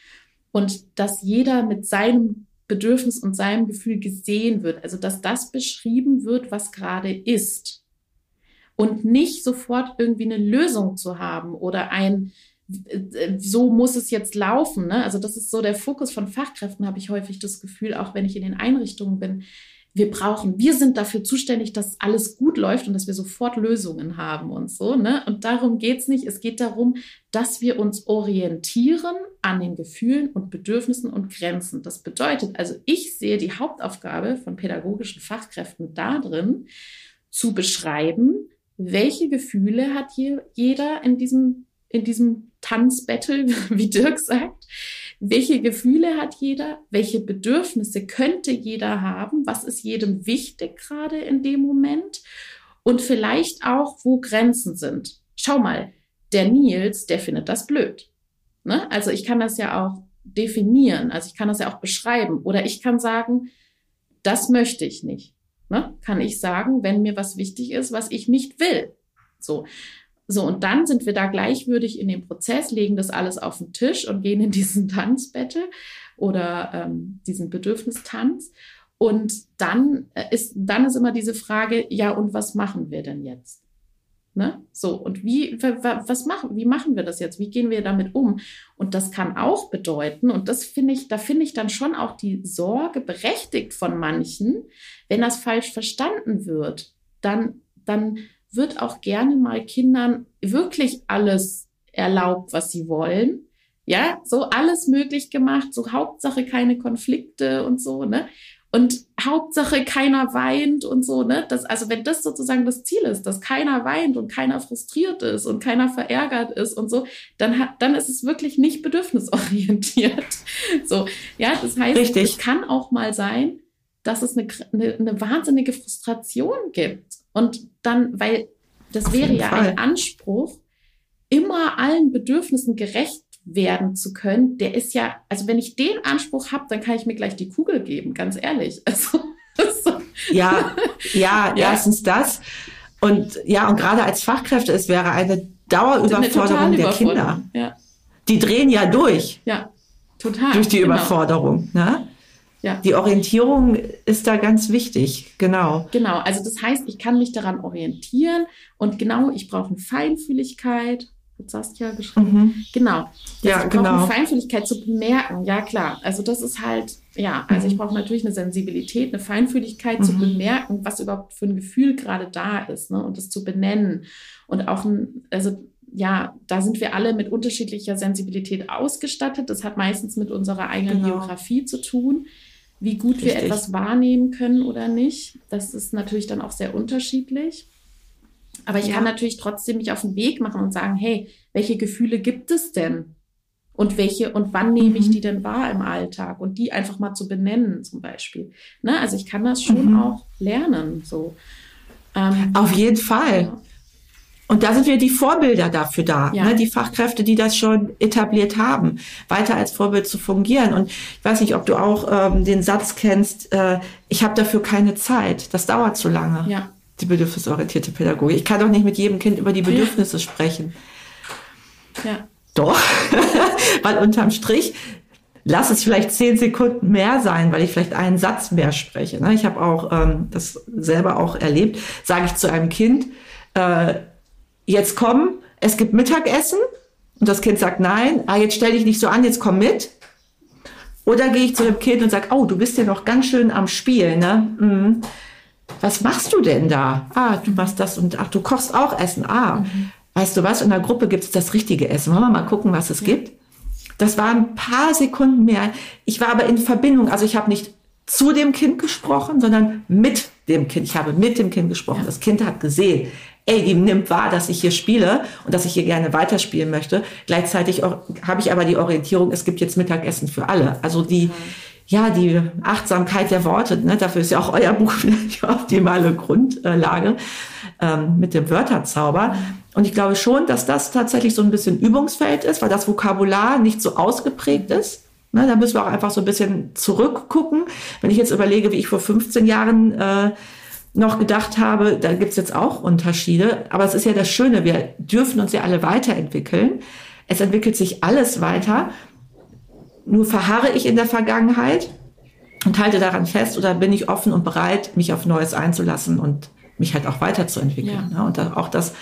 Und dass jeder mit seinem Bedürfnis und seinem Gefühl gesehen wird, also dass das beschrieben wird, was gerade ist. Und nicht sofort irgendwie eine Lösung zu haben oder ein, so muss es jetzt laufen. Ne? Also das ist so der Fokus von Fachkräften, habe ich häufig das Gefühl, auch wenn ich in den Einrichtungen bin. Wir brauchen, wir sind dafür zuständig, dass alles gut läuft und dass wir sofort Lösungen haben und so. Ne? Und darum geht's nicht. Es geht darum, dass wir uns orientieren an den Gefühlen und Bedürfnissen und Grenzen. Das bedeutet also, ich sehe die Hauptaufgabe von pädagogischen Fachkräften darin, zu beschreiben, welche Gefühle hat hier jeder in diesem in diesem Tanzbattle, wie Dirk sagt. Welche Gefühle hat jeder? Welche Bedürfnisse könnte jeder haben? Was ist jedem wichtig gerade in dem Moment? Und vielleicht auch, wo Grenzen sind. Schau mal, der Nils, der findet das blöd. Ne? Also ich kann das ja auch definieren, also ich kann das ja auch beschreiben. Oder ich kann sagen, das möchte ich nicht. Ne? Kann ich sagen, wenn mir was wichtig ist, was ich nicht will. So. So, und dann sind wir da gleichwürdig in dem Prozess, legen das alles auf den Tisch und gehen in diesen Tanzbattle oder ähm, diesen Bedürfnistanz. Und dann äh, ist, dann ist immer diese Frage, ja, und was machen wir denn jetzt? Ne? So, und wie, was machen, wie machen wir das jetzt? Wie gehen wir damit um? Und das kann auch bedeuten, und das finde ich, da finde ich dann schon auch die Sorge berechtigt von manchen, wenn das falsch verstanden wird, dann, dann wird auch gerne mal Kindern wirklich alles erlaubt, was sie wollen. Ja, so alles möglich gemacht, so Hauptsache keine Konflikte und so, ne? Und Hauptsache keiner weint und so, ne? Das, also wenn das sozusagen das Ziel ist, dass keiner weint und keiner frustriert ist und keiner verärgert ist und so, dann hat, dann ist es wirklich nicht bedürfnisorientiert. So, ja, das heißt, Richtig. es kann auch mal sein, dass es eine, eine, eine wahnsinnige Frustration gibt. Und dann, weil das Auf wäre ja Fall. ein Anspruch, immer allen Bedürfnissen gerecht werden zu können, der ist ja, also wenn ich den Anspruch habe, dann kann ich mir gleich die Kugel geben, ganz ehrlich. Also, ja, ja, ja, erstens das. Und ja, und gerade als Fachkräfte, es wäre eine Dauerüberforderung eine der Kinder. Ja. Die drehen ja durch. Ja, total. Durch die genau. Überforderung. Ne? Ja. Die Orientierung ist da ganz wichtig, genau. Genau, also das heißt, ich kann mich daran orientieren und genau, ich brauche eine Feinfühligkeit, hat Saskia geschrieben. Mhm. Genau. Ja, ich genau. eine Feinfühligkeit zu bemerken, ja klar. Also das ist halt, ja, also ich mhm. brauche natürlich eine Sensibilität, eine Feinfühligkeit mhm. zu bemerken, was überhaupt für ein Gefühl gerade da ist, ne? Und das zu benennen. Und auch ein, also ja, da sind wir alle mit unterschiedlicher Sensibilität ausgestattet. Das hat meistens mit unserer eigenen genau. Biografie zu tun wie gut Richtig. wir etwas wahrnehmen können oder nicht. Das ist natürlich dann auch sehr unterschiedlich. Aber ich ja. kann natürlich trotzdem mich auf den Weg machen und sagen, hey, welche Gefühle gibt es denn? Und welche und wann nehme ich mhm. die denn wahr im Alltag? Und die einfach mal zu benennen, zum Beispiel. Ne? Also ich kann das schon mhm. auch lernen. So. Ähm, auf jeden Fall. Ja. Und da sind wir die Vorbilder dafür da, ja. ne? die Fachkräfte, die das schon etabliert haben, weiter als Vorbild zu fungieren. Und ich weiß nicht, ob du auch ähm, den Satz kennst, äh, ich habe dafür keine Zeit, das dauert zu lange. Ja. Die bedürfnisorientierte Pädagogik. Ich kann doch nicht mit jedem Kind über die Bedürfnisse ja. sprechen. Ja. Doch, weil unterm Strich lass es vielleicht zehn Sekunden mehr sein, weil ich vielleicht einen Satz mehr spreche. Ne? Ich habe auch ähm, das selber auch erlebt, sage ich zu einem Kind, äh, jetzt komm, es gibt Mittagessen. Und das Kind sagt nein, ah, jetzt stell dich nicht so an, jetzt komm mit. Oder gehe ich zu dem Kind und sage, oh, du bist ja noch ganz schön am Spielen, ne? Mhm. Was machst du denn da? Ah, du machst das und ach, du kochst auch Essen. Ah, mhm. weißt du was? In der Gruppe gibt es das richtige Essen. Wollen wir mal gucken, was es ja. gibt? Das waren ein paar Sekunden mehr. Ich war aber in Verbindung. Also ich habe nicht zu dem Kind gesprochen, sondern mit dem Kind. Ich habe mit dem Kind gesprochen. Ja. Das Kind hat gesehen, ey, die nimmt wahr, dass ich hier spiele und dass ich hier gerne weiterspielen möchte. Gleichzeitig habe ich aber die Orientierung, es gibt jetzt Mittagessen für alle. Also die, ja, die Achtsamkeit der Worte, ne, dafür ist ja auch euer Buch die optimale Grundlage ähm, mit dem Wörterzauber. Und ich glaube schon, dass das tatsächlich so ein bisschen Übungsfeld ist, weil das Vokabular nicht so ausgeprägt ist. Ne, da müssen wir auch einfach so ein bisschen zurückgucken. Wenn ich jetzt überlege, wie ich vor 15 Jahren äh, noch gedacht habe, da gibt's jetzt auch Unterschiede. Aber es ist ja das Schöne, wir dürfen uns ja alle weiterentwickeln. Es entwickelt sich alles weiter. Nur verharre ich in der Vergangenheit und halte daran fest oder bin ich offen und bereit, mich auf Neues einzulassen und mich halt auch weiterzuentwickeln. Ja. Ne? Und auch das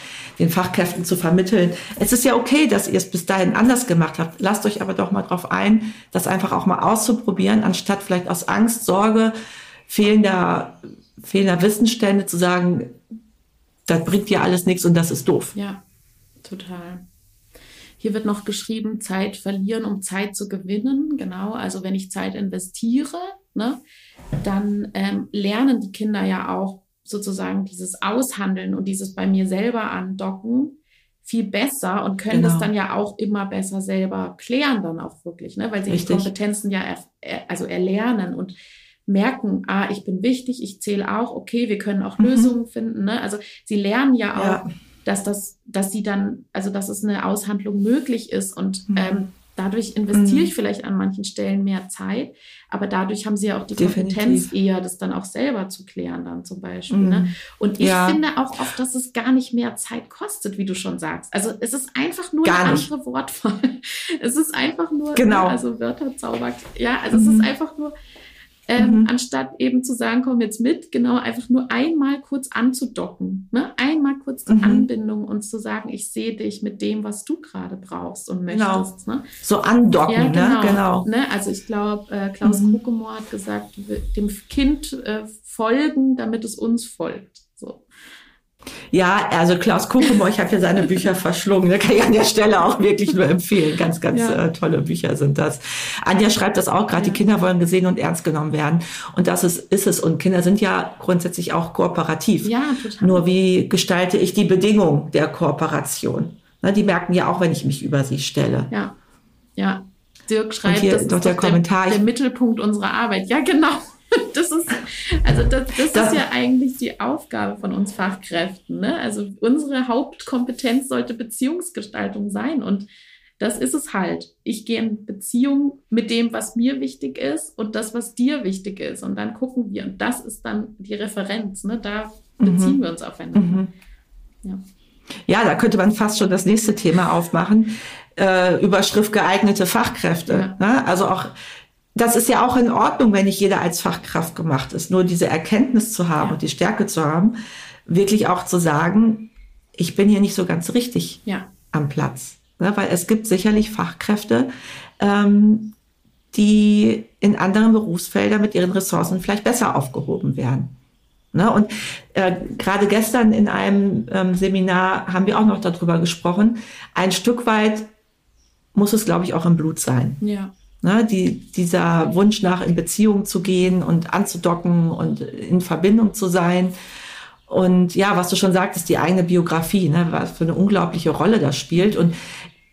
den Fachkräften zu vermitteln. Es ist ja okay, dass ihr es bis dahin anders gemacht habt. Lasst euch aber doch mal drauf ein, das einfach auch mal auszuprobieren, anstatt vielleicht aus Angst, Sorge, fehlender, fehlender Wissensstände zu sagen, das bringt dir alles nichts und das ist doof. Ja, total. Hier wird noch geschrieben, Zeit verlieren, um Zeit zu gewinnen. Genau, also wenn ich Zeit investiere, ne, dann ähm, lernen die Kinder ja auch sozusagen dieses Aushandeln und dieses bei mir selber andocken viel besser und können genau. das dann ja auch immer besser selber klären dann auch wirklich, ne, weil sie Richtig. die Kompetenzen ja er, also erlernen und merken, ah, ich bin wichtig, ich zähle auch, okay, wir können auch mhm. Lösungen finden, ne? Also sie lernen ja auch, ja dass das, dass sie dann, also dass es eine Aushandlung möglich ist und mhm. ähm, dadurch investiere mhm. ich vielleicht an manchen Stellen mehr Zeit, aber dadurch haben sie ja auch die Definitiv. Kompetenz eher, das dann auch selber zu klären dann zum Beispiel. Ne? Mhm. Ne? Und ich ja. finde auch oft, dass es gar nicht mehr Zeit kostet, wie du schon sagst. Also es ist einfach nur gar eine nicht. andere Wortwahl. Es ist einfach nur, genau. also Wörter zaubert. Ja, also es ist mhm. einfach nur, ähm, mhm. anstatt eben zu sagen, komm jetzt mit, genau, einfach nur einmal kurz anzudocken, ne? einmal kurz die mhm. Anbindung und zu sagen, ich sehe dich mit dem, was du gerade brauchst und genau. möchtest. Genau. Ne? So andocken, ja, genau, ne? genau. Ne? Also ich glaube, äh, Klaus mhm. Kokomor hat gesagt, dem Kind äh, folgen, damit es uns folgt. Ja, also Klaus Kokomo, ich habe ja seine Bücher verschlungen. Da kann ich an der Stelle auch wirklich nur empfehlen. Ganz, ganz ja. äh, tolle Bücher sind das. Anja schreibt das auch gerade, ja. die Kinder wollen gesehen und ernst genommen werden. Und das ist, ist es. Und Kinder sind ja grundsätzlich auch kooperativ. Ja, total. Nur wie gestalte ich die Bedingung der Kooperation? Na, die merken ja auch, wenn ich mich über sie stelle. Ja, ja. Dirk schreibt, das ist der, Kommentar, der, der Mittelpunkt unserer Arbeit. Ja, genau. Das ist, also das, das, das, ist ja eigentlich die Aufgabe von uns Fachkräften. Ne? Also unsere Hauptkompetenz sollte Beziehungsgestaltung sein und das ist es halt. Ich gehe in Beziehung mit dem, was mir wichtig ist und das, was dir wichtig ist. Und dann gucken wir. Und das ist dann die Referenz. Ne? Da beziehen mhm. wir uns aufeinander. Mhm. Ja. ja, da könnte man fast schon das nächste Thema aufmachen. Äh, Überschrift geeignete Fachkräfte. Ja. Ne? Also auch das ist ja auch in Ordnung, wenn nicht jeder als Fachkraft gemacht ist. Nur diese Erkenntnis zu haben ja. und die Stärke zu haben, wirklich auch zu sagen, ich bin hier nicht so ganz richtig ja. am Platz. Ne? Weil es gibt sicherlich Fachkräfte, ähm, die in anderen Berufsfeldern mit ihren Ressourcen vielleicht besser aufgehoben werden. Ne? Und äh, gerade gestern in einem ähm, Seminar haben wir auch noch darüber gesprochen. Ein Stück weit muss es, glaube ich, auch im Blut sein. Ja. Ne, die, dieser Wunsch nach in Beziehung zu gehen und anzudocken und in Verbindung zu sein. Und ja, was du schon sagtest, die eigene Biografie, ne, was für eine unglaubliche Rolle das spielt. Und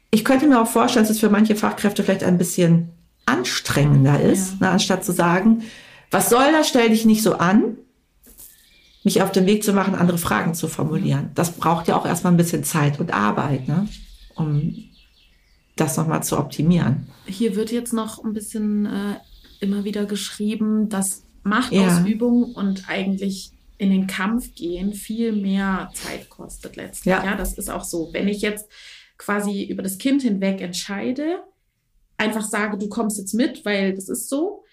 ich könnte mir auch vorstellen, dass es für manche Fachkräfte vielleicht ein bisschen anstrengender ist, ja. ne, anstatt zu sagen, was soll das, stell dich nicht so an, mich auf den Weg zu machen, andere Fragen zu formulieren. Das braucht ja auch erstmal ein bisschen Zeit und Arbeit, ne, um das nochmal zu optimieren. Hier wird jetzt noch ein bisschen äh, immer wieder geschrieben, dass Machtausübung ja. und eigentlich in den Kampf gehen viel mehr Zeit kostet letztlich. Ja. ja, das ist auch so. Wenn ich jetzt quasi über das Kind hinweg entscheide, einfach sage, du kommst jetzt mit, weil das ist so,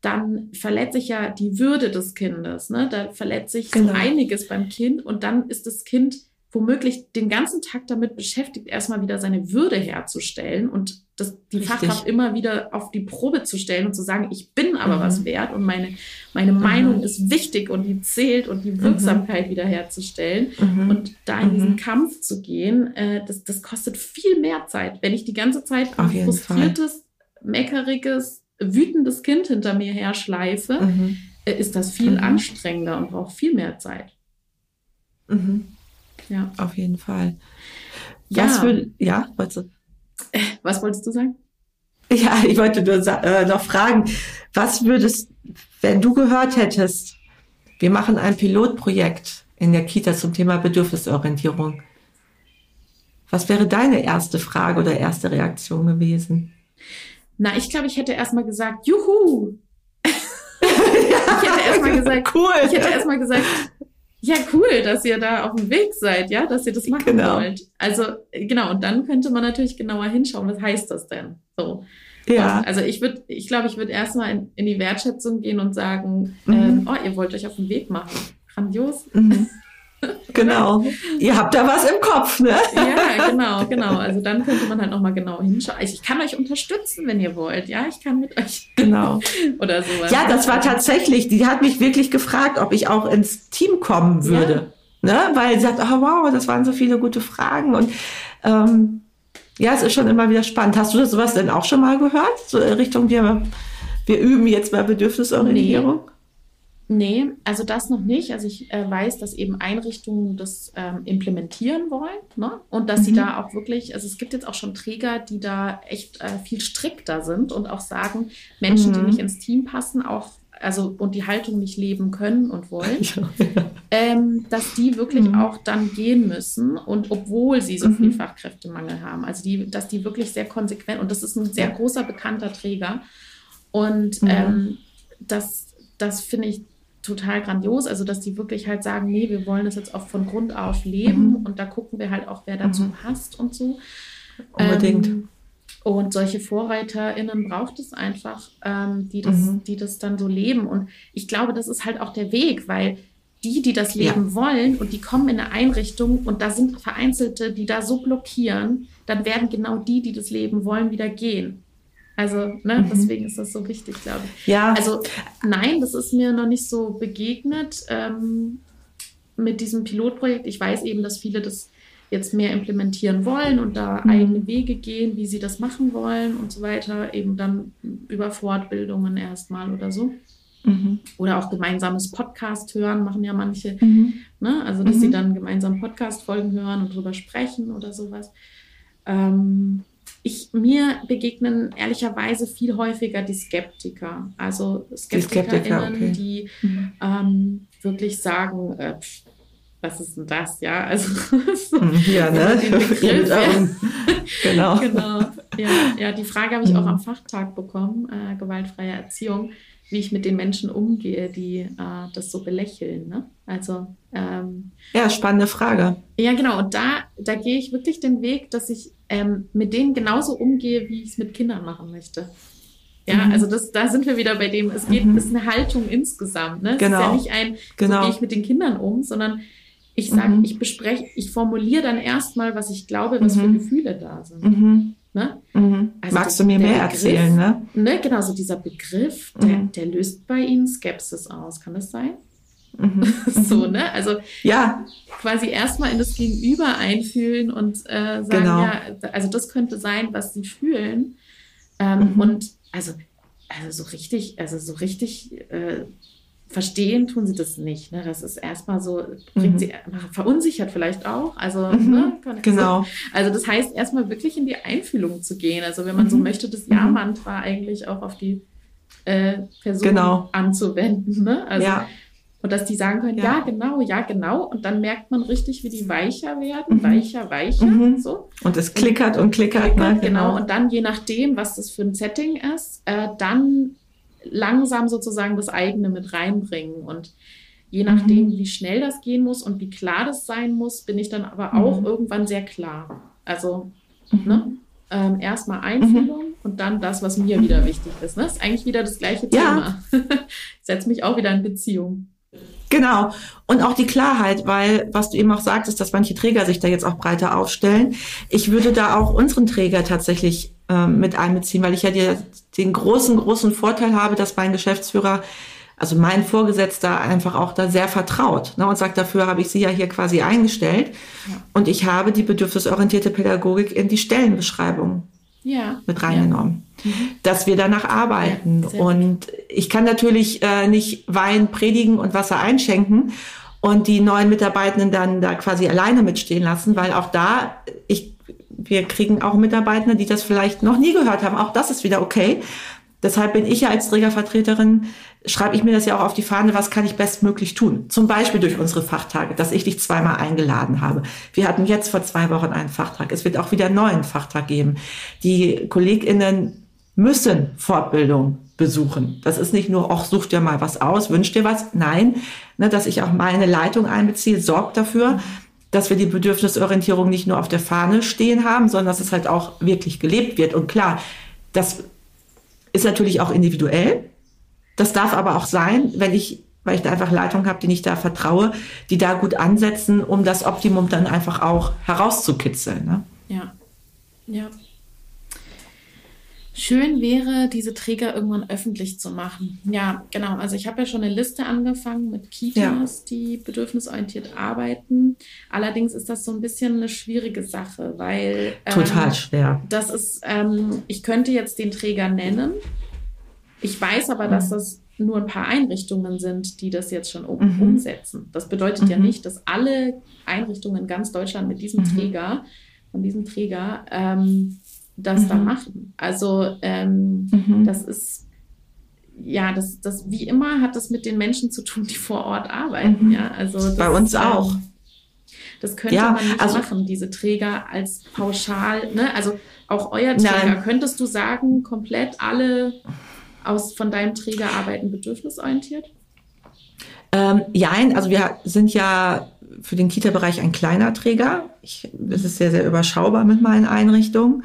dann verletze ich ja die Würde des Kindes. Ne? Da verletze ich genau. so einiges beim Kind und dann ist das Kind womöglich den ganzen Tag damit beschäftigt, erstmal wieder seine Würde herzustellen und das, die Richtig. Fachkraft immer wieder auf die Probe zu stellen und zu sagen, ich bin aber mhm. was wert und meine, meine mhm. Meinung ist wichtig und die zählt und die mhm. Wirksamkeit mhm. wiederherzustellen. Mhm. Und da in diesen mhm. Kampf zu gehen, äh, das, das kostet viel mehr Zeit. Wenn ich die ganze Zeit ein frustriertes, Fall. meckeriges, wütendes Kind hinter mir her schleife, äh, ist das viel anstrengender und braucht viel mehr Zeit. Mhm. Ja. Auf jeden Fall. Ja. Was für, ja, wolltest du? Was wolltest du sagen? Ja, ich wollte nur äh, noch fragen, was würdest, wenn du gehört hättest, wir machen ein Pilotprojekt in der Kita zum Thema Bedürfnisorientierung. Was wäre deine erste Frage oder erste Reaktion gewesen? Na, ich glaube, ich hätte erstmal gesagt, juhu. ich hätte erstmal gesagt, cool. Ich hätte erstmal gesagt, ja, cool, dass ihr da auf dem Weg seid, ja, dass ihr das machen genau. wollt. Also, genau, und dann könnte man natürlich genauer hinschauen, was heißt das denn? So. Ja. Also ich würde, ich glaube, ich würde erstmal in, in die Wertschätzung gehen und sagen, mhm. ähm, oh, ihr wollt euch auf den Weg machen. Grandios. Mhm. Genau. Ihr habt da was im Kopf, ne? Ja, genau, genau. Also dann könnte man halt nochmal genau hinschauen. Also ich kann euch unterstützen, wenn ihr wollt. Ja, ich kann mit euch. Genau. Oder sowas. Ja, das war tatsächlich, die hat mich wirklich gefragt, ob ich auch ins Team kommen würde. Ja. Ne? Weil sie sagt, oh wow, das waren so viele gute Fragen. Und ähm, ja, es ist schon immer wieder spannend. Hast du das sowas denn auch schon mal gehört? So Richtung, wir, wir üben jetzt mal Bedürfnisorientierung? Nee. Nee, also das noch nicht. Also ich äh, weiß, dass eben Einrichtungen das ähm, implementieren wollen ne? und dass mhm. sie da auch wirklich, also es gibt jetzt auch schon Träger, die da echt äh, viel strikter sind und auch sagen, Menschen, mhm. die nicht ins Team passen, auch also und die Haltung nicht leben können und wollen, ja, ja. Ähm, dass die wirklich mhm. auch dann gehen müssen und obwohl sie so viel mhm. Fachkräftemangel haben, also die, dass die wirklich sehr konsequent und das ist ein sehr großer bekannter Träger und ähm, das das finde ich total grandios. Also, dass die wirklich halt sagen, nee, wir wollen das jetzt auch von Grund auf leben mhm. und da gucken wir halt auch, wer dazu mhm. passt und so. Unbedingt. Ähm, und solche VorreiterInnen braucht es einfach, ähm, die, das, mhm. die das dann so leben. Und ich glaube, das ist halt auch der Weg, weil die, die das leben ja. wollen und die kommen in eine Einrichtung und da sind Vereinzelte, die da so blockieren, dann werden genau die, die das leben wollen, wieder gehen. Also, ne, mhm. deswegen ist das so wichtig, glaube ich. Ja. Also, nein, das ist mir noch nicht so begegnet ähm, mit diesem Pilotprojekt. Ich weiß eben, dass viele das jetzt mehr implementieren wollen und da mhm. eigene Wege gehen, wie sie das machen wollen und so weiter. Eben dann über Fortbildungen erstmal oder so. Mhm. Oder auch gemeinsames Podcast hören, machen ja manche. Mhm. Ne? Also, dass sie mhm. dann gemeinsam Podcast-Folgen hören und drüber sprechen oder sowas. Ähm, ich, mir begegnen ehrlicherweise viel häufiger die Skeptiker. Also SkeptikerInnen, die, Skeptiker, okay. die mhm. ähm, wirklich sagen, äh, was ist denn das, ja? Also mhm, ja, ne? Begriff, ja. genau. genau. Ja, ja, die Frage habe ich auch mhm. am Fachtag bekommen, äh, gewaltfreie Erziehung wie ich mit den Menschen umgehe, die äh, das so belächeln. Ne? Also ähm, ja, spannende Frage. Ja, genau. Und da, da gehe ich wirklich den Weg, dass ich ähm, mit denen genauso umgehe, wie ich es mit Kindern machen möchte. Ja, mhm. also das, da sind wir wieder bei dem, es geht, mhm. ist eine Haltung insgesamt. Ne? Es genau. ist ja nicht ein, genau. so gehe ich mit den Kindern um, sondern ich sage, mhm. ich bespreche, ich formuliere dann erstmal, was ich glaube, was für mhm. Gefühle da sind. Mhm. Ne? Mhm. Also Magst du mir mehr Begriff, erzählen? Ne? ne? Genau, so dieser Begriff, der, mhm. der löst bei Ihnen Skepsis aus. Kann das sein? Mhm. so, ne? Also ja. quasi erstmal in das Gegenüber einfühlen und äh, sagen, genau. ja, also das könnte sein, was sie fühlen. Ähm, mhm. Und also, also so richtig, also so richtig äh, verstehen tun sie das nicht. Ne? Das ist erstmal so, bringt mhm. sie verunsichert vielleicht auch. Also, mhm. ne? genau. So. Also das heißt, erstmal wirklich in die Einfühlung zu gehen. Also wenn man mhm. so möchte, das mhm. Ja-Mantra eigentlich auch auf die äh, Person genau. anzuwenden. Ne? Also, ja. Und dass die sagen können, ja. ja. genau, ja, genau. Und dann merkt man richtig, wie die weicher werden, mhm. weicher, weicher. Mhm. So. Und es klickert und, und klickert. klickert ne? genau. genau. Und dann, je nachdem, was das für ein Setting ist, äh, dann langsam sozusagen das eigene mit reinbringen. Und je nachdem, mhm. wie schnell das gehen muss und wie klar das sein muss, bin ich dann aber auch mhm. irgendwann sehr klar. Also, mhm. ne? Ähm, erstmal Einfühlung mhm. und dann das, was mir wieder wichtig ist. Ne? Das ist eigentlich wieder das gleiche Thema. Ja. ich setze mich auch wieder in Beziehung. Genau. Und auch die Klarheit, weil, was du eben auch sagtest, dass manche Träger sich da jetzt auch breiter aufstellen. Ich würde da auch unseren Träger tatsächlich ähm, mit einbeziehen, weil ich ja die, den großen, großen Vorteil habe, dass mein Geschäftsführer, also mein Vorgesetzter einfach auch da sehr vertraut ne, und sagt, dafür habe ich sie ja hier quasi eingestellt. Ja. Und ich habe die bedürfnisorientierte Pädagogik in die Stellenbeschreibung ja. mit reingenommen, ja. mhm. dass wir danach arbeiten. Und ich kann natürlich äh, nicht Wein predigen und Wasser einschenken und die neuen Mitarbeitenden dann da quasi alleine mitstehen lassen, weil auch da, ich wir kriegen auch Mitarbeiter, die das vielleicht noch nie gehört haben. Auch das ist wieder okay. Deshalb bin ich ja als Trägervertreterin, schreibe ich mir das ja auch auf die Fahne, was kann ich bestmöglich tun? Zum Beispiel durch unsere Fachtage, dass ich dich zweimal eingeladen habe. Wir hatten jetzt vor zwei Wochen einen Fachtag. Es wird auch wieder einen neuen Fachtag geben. Die KollegInnen müssen Fortbildung besuchen. Das ist nicht nur, ach, such dir mal was aus, wünsch dir was. Nein, ne, dass ich auch meine Leitung einbeziehe, sorgt dafür, dass wir die Bedürfnisorientierung nicht nur auf der Fahne stehen haben, sondern dass es halt auch wirklich gelebt wird. Und klar, das ist natürlich auch individuell. Das darf aber auch sein, wenn ich, weil ich da einfach Leitung habe, die ich da vertraue, die da gut ansetzen, um das Optimum dann einfach auch herauszukitzeln. Ne? Ja, ja. Schön wäre, diese Träger irgendwann öffentlich zu machen. Ja, genau. Also ich habe ja schon eine Liste angefangen mit Kitas, ja. die bedürfnisorientiert arbeiten. Allerdings ist das so ein bisschen eine schwierige Sache, weil total ähm, schwer. Das ist, ähm, ich könnte jetzt den Träger nennen. Ich weiß aber, dass mhm. das nur ein paar Einrichtungen sind, die das jetzt schon um, mhm. umsetzen. Das bedeutet mhm. ja nicht, dass alle Einrichtungen in ganz Deutschland mit diesem mhm. Träger, von diesem Träger, ähm, das mhm. da machen. Also ähm, mhm. das ist ja, das, das wie immer hat das mit den Menschen zu tun, die vor Ort arbeiten. Mhm. Ja, also bei uns auch. Das könnte ja, man nicht also, machen, diese Träger als pauschal. Ne? Also auch euer Träger, nein. könntest du sagen, komplett alle aus von deinem Träger arbeiten bedürfnisorientiert? Ähm, jein, also wir sind ja für den Kita-Bereich ein kleiner Träger. Ich, das ist sehr, sehr überschaubar mit meinen Einrichtungen.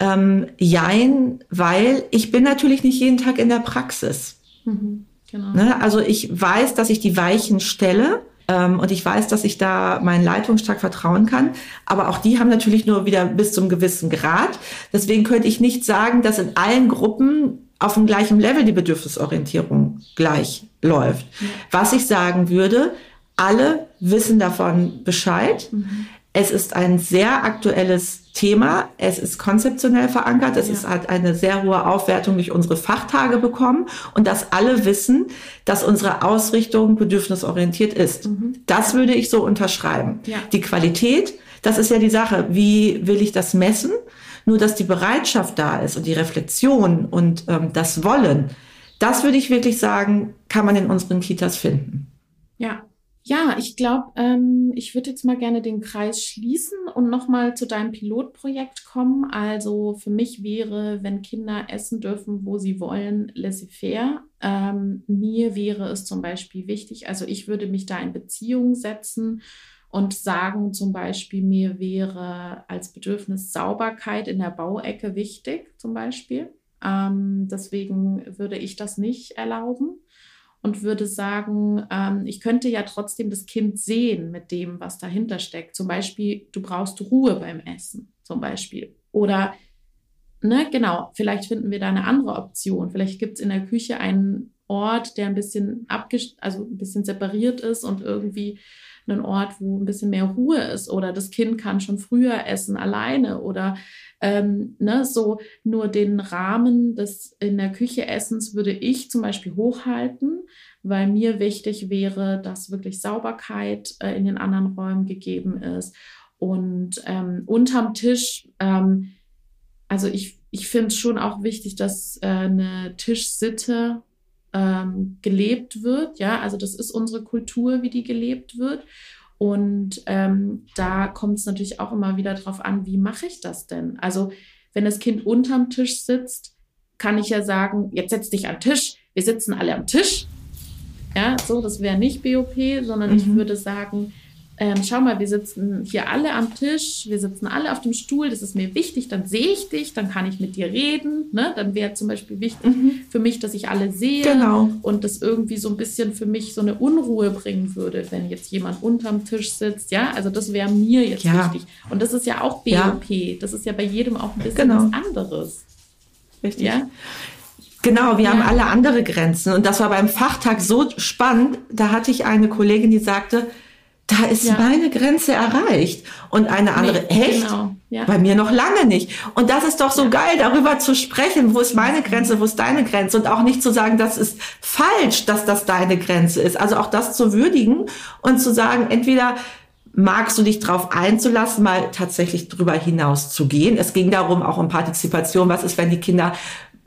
Ähm, jein, weil ich bin natürlich nicht jeden Tag in der Praxis. Mhm, genau. ne? Also ich weiß, dass ich die Weichen stelle ähm, und ich weiß, dass ich da meinen Leitungen stark vertrauen kann. Aber auch die haben natürlich nur wieder bis zum gewissen Grad. Deswegen könnte ich nicht sagen, dass in allen Gruppen auf dem gleichen Level die Bedürfnisorientierung gleich läuft. Ja. Was ich sagen würde, alle wissen davon Bescheid. Mhm. Es ist ein sehr aktuelles Thema. Es ist konzeptionell verankert. Es ja. ist, hat eine sehr hohe Aufwertung durch unsere Fachtage bekommen und dass alle wissen, dass unsere Ausrichtung bedürfnisorientiert ist. Mhm. Das würde ich so unterschreiben. Ja. Die Qualität, das ist ja die Sache. Wie will ich das messen? Nur, dass die Bereitschaft da ist und die Reflexion und ähm, das Wollen, das würde ich wirklich sagen, kann man in unseren Kitas finden. Ja, ja, ich glaube, ähm, ich würde jetzt mal gerne den Kreis schließen und nochmal zu deinem Pilotprojekt kommen. Also für mich wäre, wenn Kinder essen dürfen, wo sie wollen, laissez-faire. Ähm, mir wäre es zum Beispiel wichtig, also ich würde mich da in Beziehung setzen und sagen zum Beispiel, mir wäre als Bedürfnis Sauberkeit in der Bauecke wichtig, zum Beispiel. Ähm, deswegen würde ich das nicht erlauben und würde sagen, ähm, ich könnte ja trotzdem das Kind sehen mit dem, was dahinter steckt. Zum Beispiel, du brauchst Ruhe beim Essen, zum Beispiel. Oder, ne, genau, vielleicht finden wir da eine andere Option. Vielleicht gibt es in der Küche einen Ort, der ein bisschen abgest also ein bisschen separiert ist und irgendwie einen Ort, wo ein bisschen mehr Ruhe ist oder das Kind kann schon früher essen alleine oder ähm, ne, so nur den Rahmen des in der Küche Essens würde ich zum Beispiel hochhalten, weil mir wichtig wäre, dass wirklich Sauberkeit äh, in den anderen Räumen gegeben ist und ähm, unterm Tisch, ähm, also ich, ich finde es schon auch wichtig, dass äh, eine Tischsitte ähm, gelebt wird. Ja, also das ist unsere Kultur, wie die gelebt wird. Und ähm, da kommt es natürlich auch immer wieder drauf an, wie mache ich das denn? Also wenn das Kind unterm Tisch sitzt, kann ich ja sagen, jetzt setz dich am Tisch. Wir sitzen alle am Tisch. Ja, so, das wäre nicht BOP, sondern mhm. ich würde sagen, ähm, schau mal, wir sitzen hier alle am Tisch, wir sitzen alle auf dem Stuhl, das ist mir wichtig, dann sehe ich dich, dann kann ich mit dir reden. Ne? Dann wäre zum Beispiel wichtig mhm. für mich, dass ich alle sehe genau. und das irgendwie so ein bisschen für mich so eine Unruhe bringen würde, wenn jetzt jemand unterm Tisch sitzt. Ja, also das wäre mir jetzt ja. wichtig. Und das ist ja auch BOP, ja. das ist ja bei jedem auch ein bisschen genau. was anderes. Richtig. Ja? Genau, wir ja. haben alle andere Grenzen. Und das war beim Fachtag so spannend. Da hatte ich eine Kollegin, die sagte, da ist ja. meine Grenze erreicht. Und eine andere, nee, echt? Genau. Ja. Bei mir noch lange nicht. Und das ist doch so ja. geil, darüber zu sprechen, wo ist meine Grenze, wo ist deine Grenze und auch nicht zu sagen, das ist falsch, dass das deine Grenze ist. Also auch das zu würdigen und zu sagen, entweder magst du dich darauf einzulassen, mal tatsächlich drüber hinaus zu gehen. Es ging darum, auch um Partizipation. Was ist, wenn die Kinder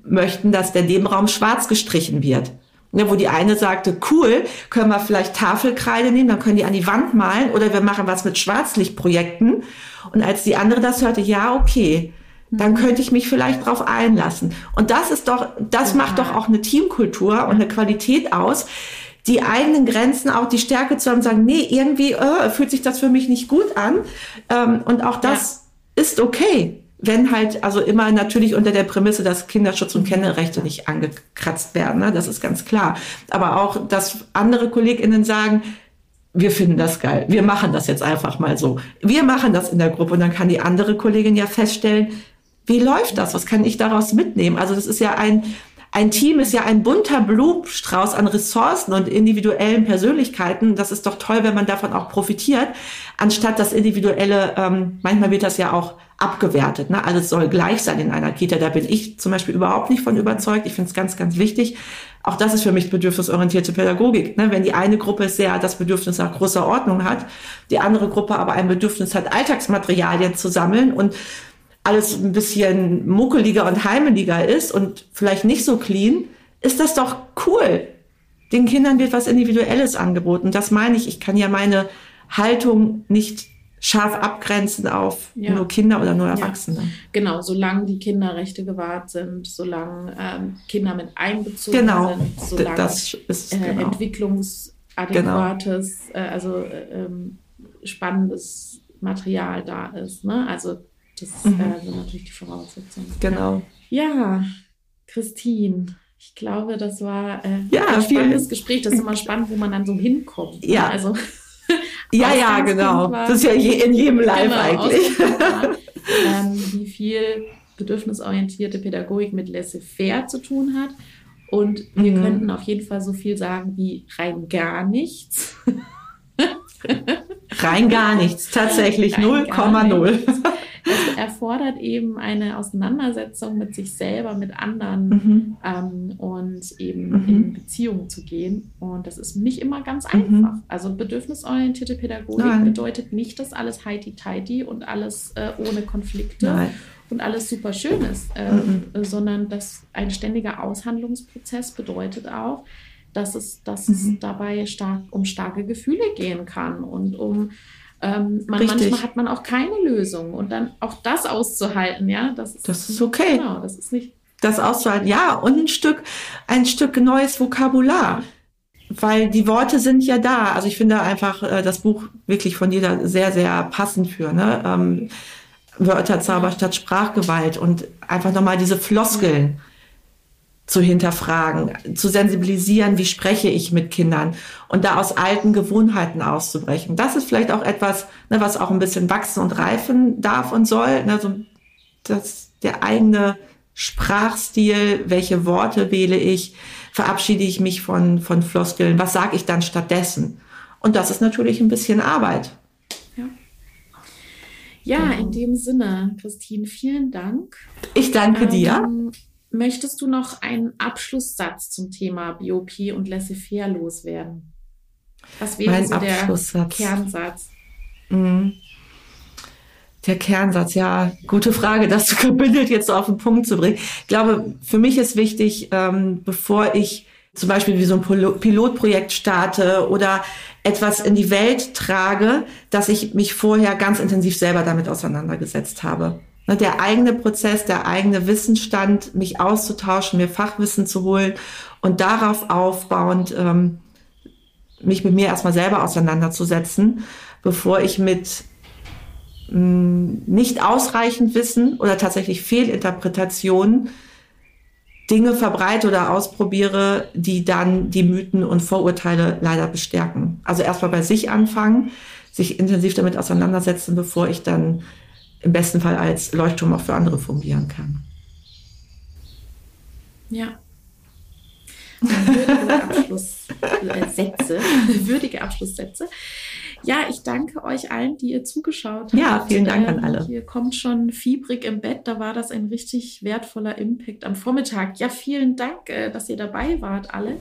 möchten, dass der Nebenraum schwarz gestrichen wird? Ne, wo die eine sagte, cool, können wir vielleicht Tafelkreide nehmen, dann können die an die Wand malen oder wir machen was mit Schwarzlichtprojekten. Und als die andere das hörte, ja, okay, dann könnte ich mich vielleicht drauf einlassen. Und das ist doch, das macht doch auch eine Teamkultur und eine Qualität aus, die eigenen Grenzen auch die Stärke zu haben, sagen, nee, irgendwie äh, fühlt sich das für mich nicht gut an. Ähm, und auch das ja. ist okay wenn halt, also immer natürlich unter der Prämisse, dass Kinderschutz und Kennerechte nicht angekratzt werden, ne? das ist ganz klar. Aber auch, dass andere KollegInnen sagen, wir finden das geil, wir machen das jetzt einfach mal so. Wir machen das in der Gruppe und dann kann die andere Kollegin ja feststellen, wie läuft das, was kann ich daraus mitnehmen? Also das ist ja ein, ein Team ist ja ein bunter Blumenstrauß an Ressourcen und individuellen Persönlichkeiten. Das ist doch toll, wenn man davon auch profitiert, anstatt das Individuelle, ähm, manchmal wird das ja auch abgewertet. Ne? Alles soll gleich sein in einer Kita. Da bin ich zum Beispiel überhaupt nicht von überzeugt. Ich finde es ganz, ganz wichtig. Auch das ist für mich bedürfnisorientierte Pädagogik. Ne? Wenn die eine Gruppe sehr das Bedürfnis nach großer Ordnung hat, die andere Gruppe aber ein Bedürfnis hat, Alltagsmaterialien zu sammeln und alles ein bisschen muckeliger und heimeliger ist und vielleicht nicht so clean, ist das doch cool. Den Kindern wird was Individuelles angeboten. Das meine ich. Ich kann ja meine Haltung nicht scharf abgrenzen auf ja. nur Kinder oder nur Erwachsene. Ja. Genau, solange die Kinderrechte gewahrt sind, solange ähm, Kinder mit einbezogen genau. sind, solange das ist, äh, genau. entwicklungsadäquates, genau. äh, also äh, spannendes Material da ist. Ne? Also das mhm. äh, sind natürlich die Voraussetzungen. Genau. Ja, Christine. Ich glaube, das war äh, ja, ein spannendes Gespräch. Das ist immer spannend, wo man dann so hinkommt. Ne? Ja, also ja, ja, genau. War, das ist ja je, in jedem Live genau, eigentlich. War, ähm, wie viel bedürfnisorientierte Pädagogik mit laissez-faire zu tun hat. Und wir mhm. könnten auf jeden Fall so viel sagen wie rein gar nichts. rein gar nichts, tatsächlich 0,0. Es erfordert eben eine Auseinandersetzung mit sich selber, mit anderen mhm. ähm, und eben mhm. in Beziehungen zu gehen. Und das ist nicht immer ganz mhm. einfach. Also bedürfnisorientierte Pädagogik Nein. bedeutet nicht, dass alles heiti-teiti und alles äh, ohne Konflikte Nein. und alles super schön ist, äh, mhm. sondern dass ein ständiger Aushandlungsprozess bedeutet auch, dass es, dass es mhm. dabei stark um starke Gefühle gehen kann und um ähm, man, manchmal hat man auch keine Lösung und dann auch das auszuhalten, ja, das ist, das ist okay. Genau, das ist nicht. Das auszuhalten, ja, und ein Stück, ein Stück neues Vokabular. Weil die Worte sind ja da. Also ich finde einfach äh, das Buch wirklich von dir da sehr, sehr passend für, ne? Ähm, Wörterzauber statt Sprachgewalt und einfach nochmal diese Floskeln zu hinterfragen, zu sensibilisieren, wie spreche ich mit Kindern und da aus alten Gewohnheiten auszubrechen. Das ist vielleicht auch etwas, ne, was auch ein bisschen wachsen und reifen darf und soll. Ne, so, das, der eigene Sprachstil, welche Worte wähle ich, verabschiede ich mich von, von Floskeln, was sage ich dann stattdessen? Und das ist natürlich ein bisschen Arbeit. Ja. Ja, genau. in dem Sinne, Christine, vielen Dank. Ich danke ähm, dir. Möchtest du noch einen Abschlusssatz zum Thema BOP und Laissez-faire loswerden? Was wäre mein so der Kernsatz? Mhm. Der Kernsatz, ja, gute Frage, das zu gebündelt jetzt so auf den Punkt zu bringen. Ich glaube, für mich ist wichtig, ähm, bevor ich zum Beispiel wie so ein Pilotprojekt starte oder etwas in die Welt trage, dass ich mich vorher ganz intensiv selber damit auseinandergesetzt habe. Ne, der eigene Prozess, der eigene Wissensstand, mich auszutauschen, mir Fachwissen zu holen und darauf aufbauend ähm, mich mit mir erstmal selber auseinanderzusetzen, bevor ich mit mh, mm, nicht ausreichend Wissen oder tatsächlich Fehlinterpretationen Dinge verbreite oder ausprobiere, die dann die Mythen und Vorurteile leider bestärken. Also erstmal bei sich anfangen, sich intensiv damit auseinandersetzen, bevor ich dann im besten Fall als Leuchtturm auch für andere fungieren kann. Ja. Würdige Abschlusssätze. würdige Abschlusssätze. Ja, ich danke euch allen, die ihr zugeschaut habt. Ja, vielen Dank an Ähm, alle. Hier kommt schon fiebrig im Bett. Da war das ein richtig wertvoller Impact am Vormittag. Ja, vielen Dank, äh, dass ihr dabei wart, alle.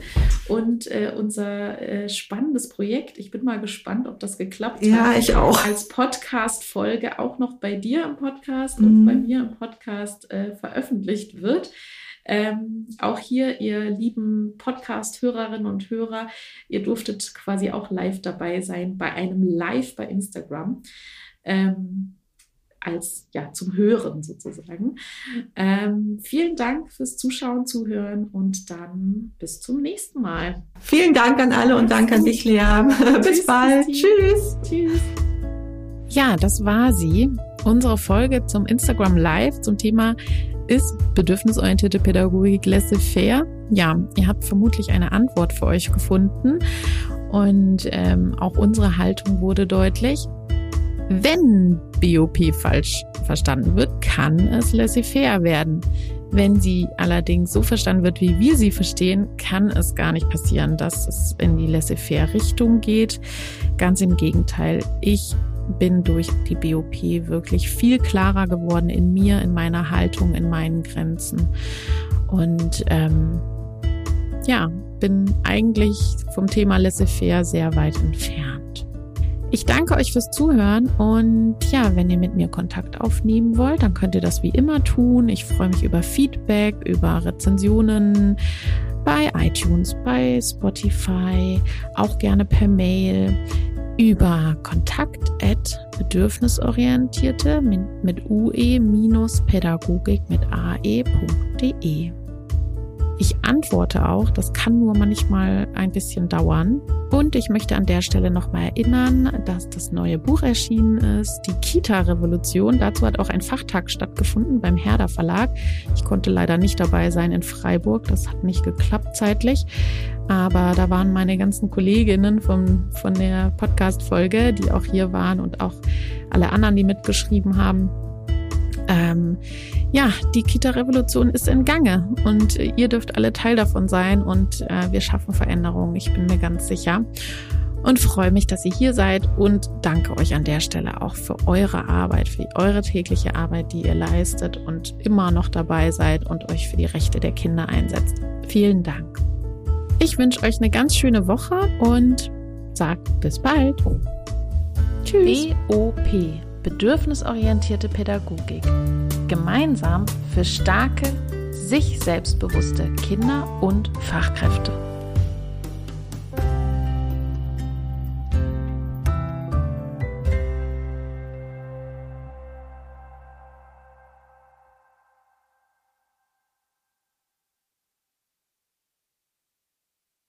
Und äh, unser äh, spannendes Projekt. Ich bin mal gespannt, ob das geklappt Ja, hat. ich auch. Als Podcast-Folge auch noch bei dir im Podcast Mhm. und bei mir im Podcast äh, veröffentlicht wird. Ähm, auch hier, ihr lieben Podcast-Hörerinnen und Hörer, ihr durftet quasi auch live dabei sein bei einem Live bei Instagram. Ähm, als ja zum Hören sozusagen. Ähm, vielen Dank fürs Zuschauen, Zuhören und dann bis zum nächsten Mal. Vielen Dank an alle und Dank an dich, Lea. Bis Tschüss, bald. Christine. Tschüss. Tschüss. Ja, das war sie. Unsere Folge zum Instagram Live zum Thema ist bedürfnisorientierte Pädagogik laissez-faire? Ja, ihr habt vermutlich eine Antwort für euch gefunden und ähm, auch unsere Haltung wurde deutlich. Wenn BOP falsch verstanden wird, kann es laissez-faire werden. Wenn sie allerdings so verstanden wird, wie wir sie verstehen, kann es gar nicht passieren, dass es in die laissez-faire Richtung geht. Ganz im Gegenteil. Ich bin durch die BOP wirklich viel klarer geworden in mir, in meiner Haltung, in meinen Grenzen. Und ähm, ja, bin eigentlich vom Thema laissez-faire sehr weit entfernt. Ich danke euch fürs Zuhören und ja, wenn ihr mit mir Kontakt aufnehmen wollt, dann könnt ihr das wie immer tun. Ich freue mich über Feedback, über Rezensionen bei iTunes, bei Spotify, auch gerne per Mail über Kontakt at bedürfnisorientierte mit, ue-pädagogik mit ae.de. Ich antworte auch, das kann nur manchmal ein bisschen dauern. Und ich möchte an der Stelle nochmal erinnern, dass das neue Buch erschienen ist, die Kita-Revolution. Dazu hat auch ein Fachtag stattgefunden beim Herder Verlag. Ich konnte leider nicht dabei sein in Freiburg, das hat nicht geklappt zeitlich. Aber da waren meine ganzen Kolleginnen vom, von der Podcast-Folge, die auch hier waren und auch alle anderen, die mitgeschrieben haben. Ähm, ja, die Kita-Revolution ist in Gange und ihr dürft alle Teil davon sein und äh, wir schaffen Veränderungen, ich bin mir ganz sicher. Und freue mich, dass ihr hier seid und danke euch an der Stelle auch für eure Arbeit, für eure tägliche Arbeit, die ihr leistet und immer noch dabei seid und euch für die Rechte der Kinder einsetzt. Vielen Dank. Ich wünsche euch eine ganz schöne Woche und sagt bis bald. Tschüss. BOP, bedürfnisorientierte Pädagogik. Gemeinsam für starke, sich selbstbewusste Kinder und Fachkräfte.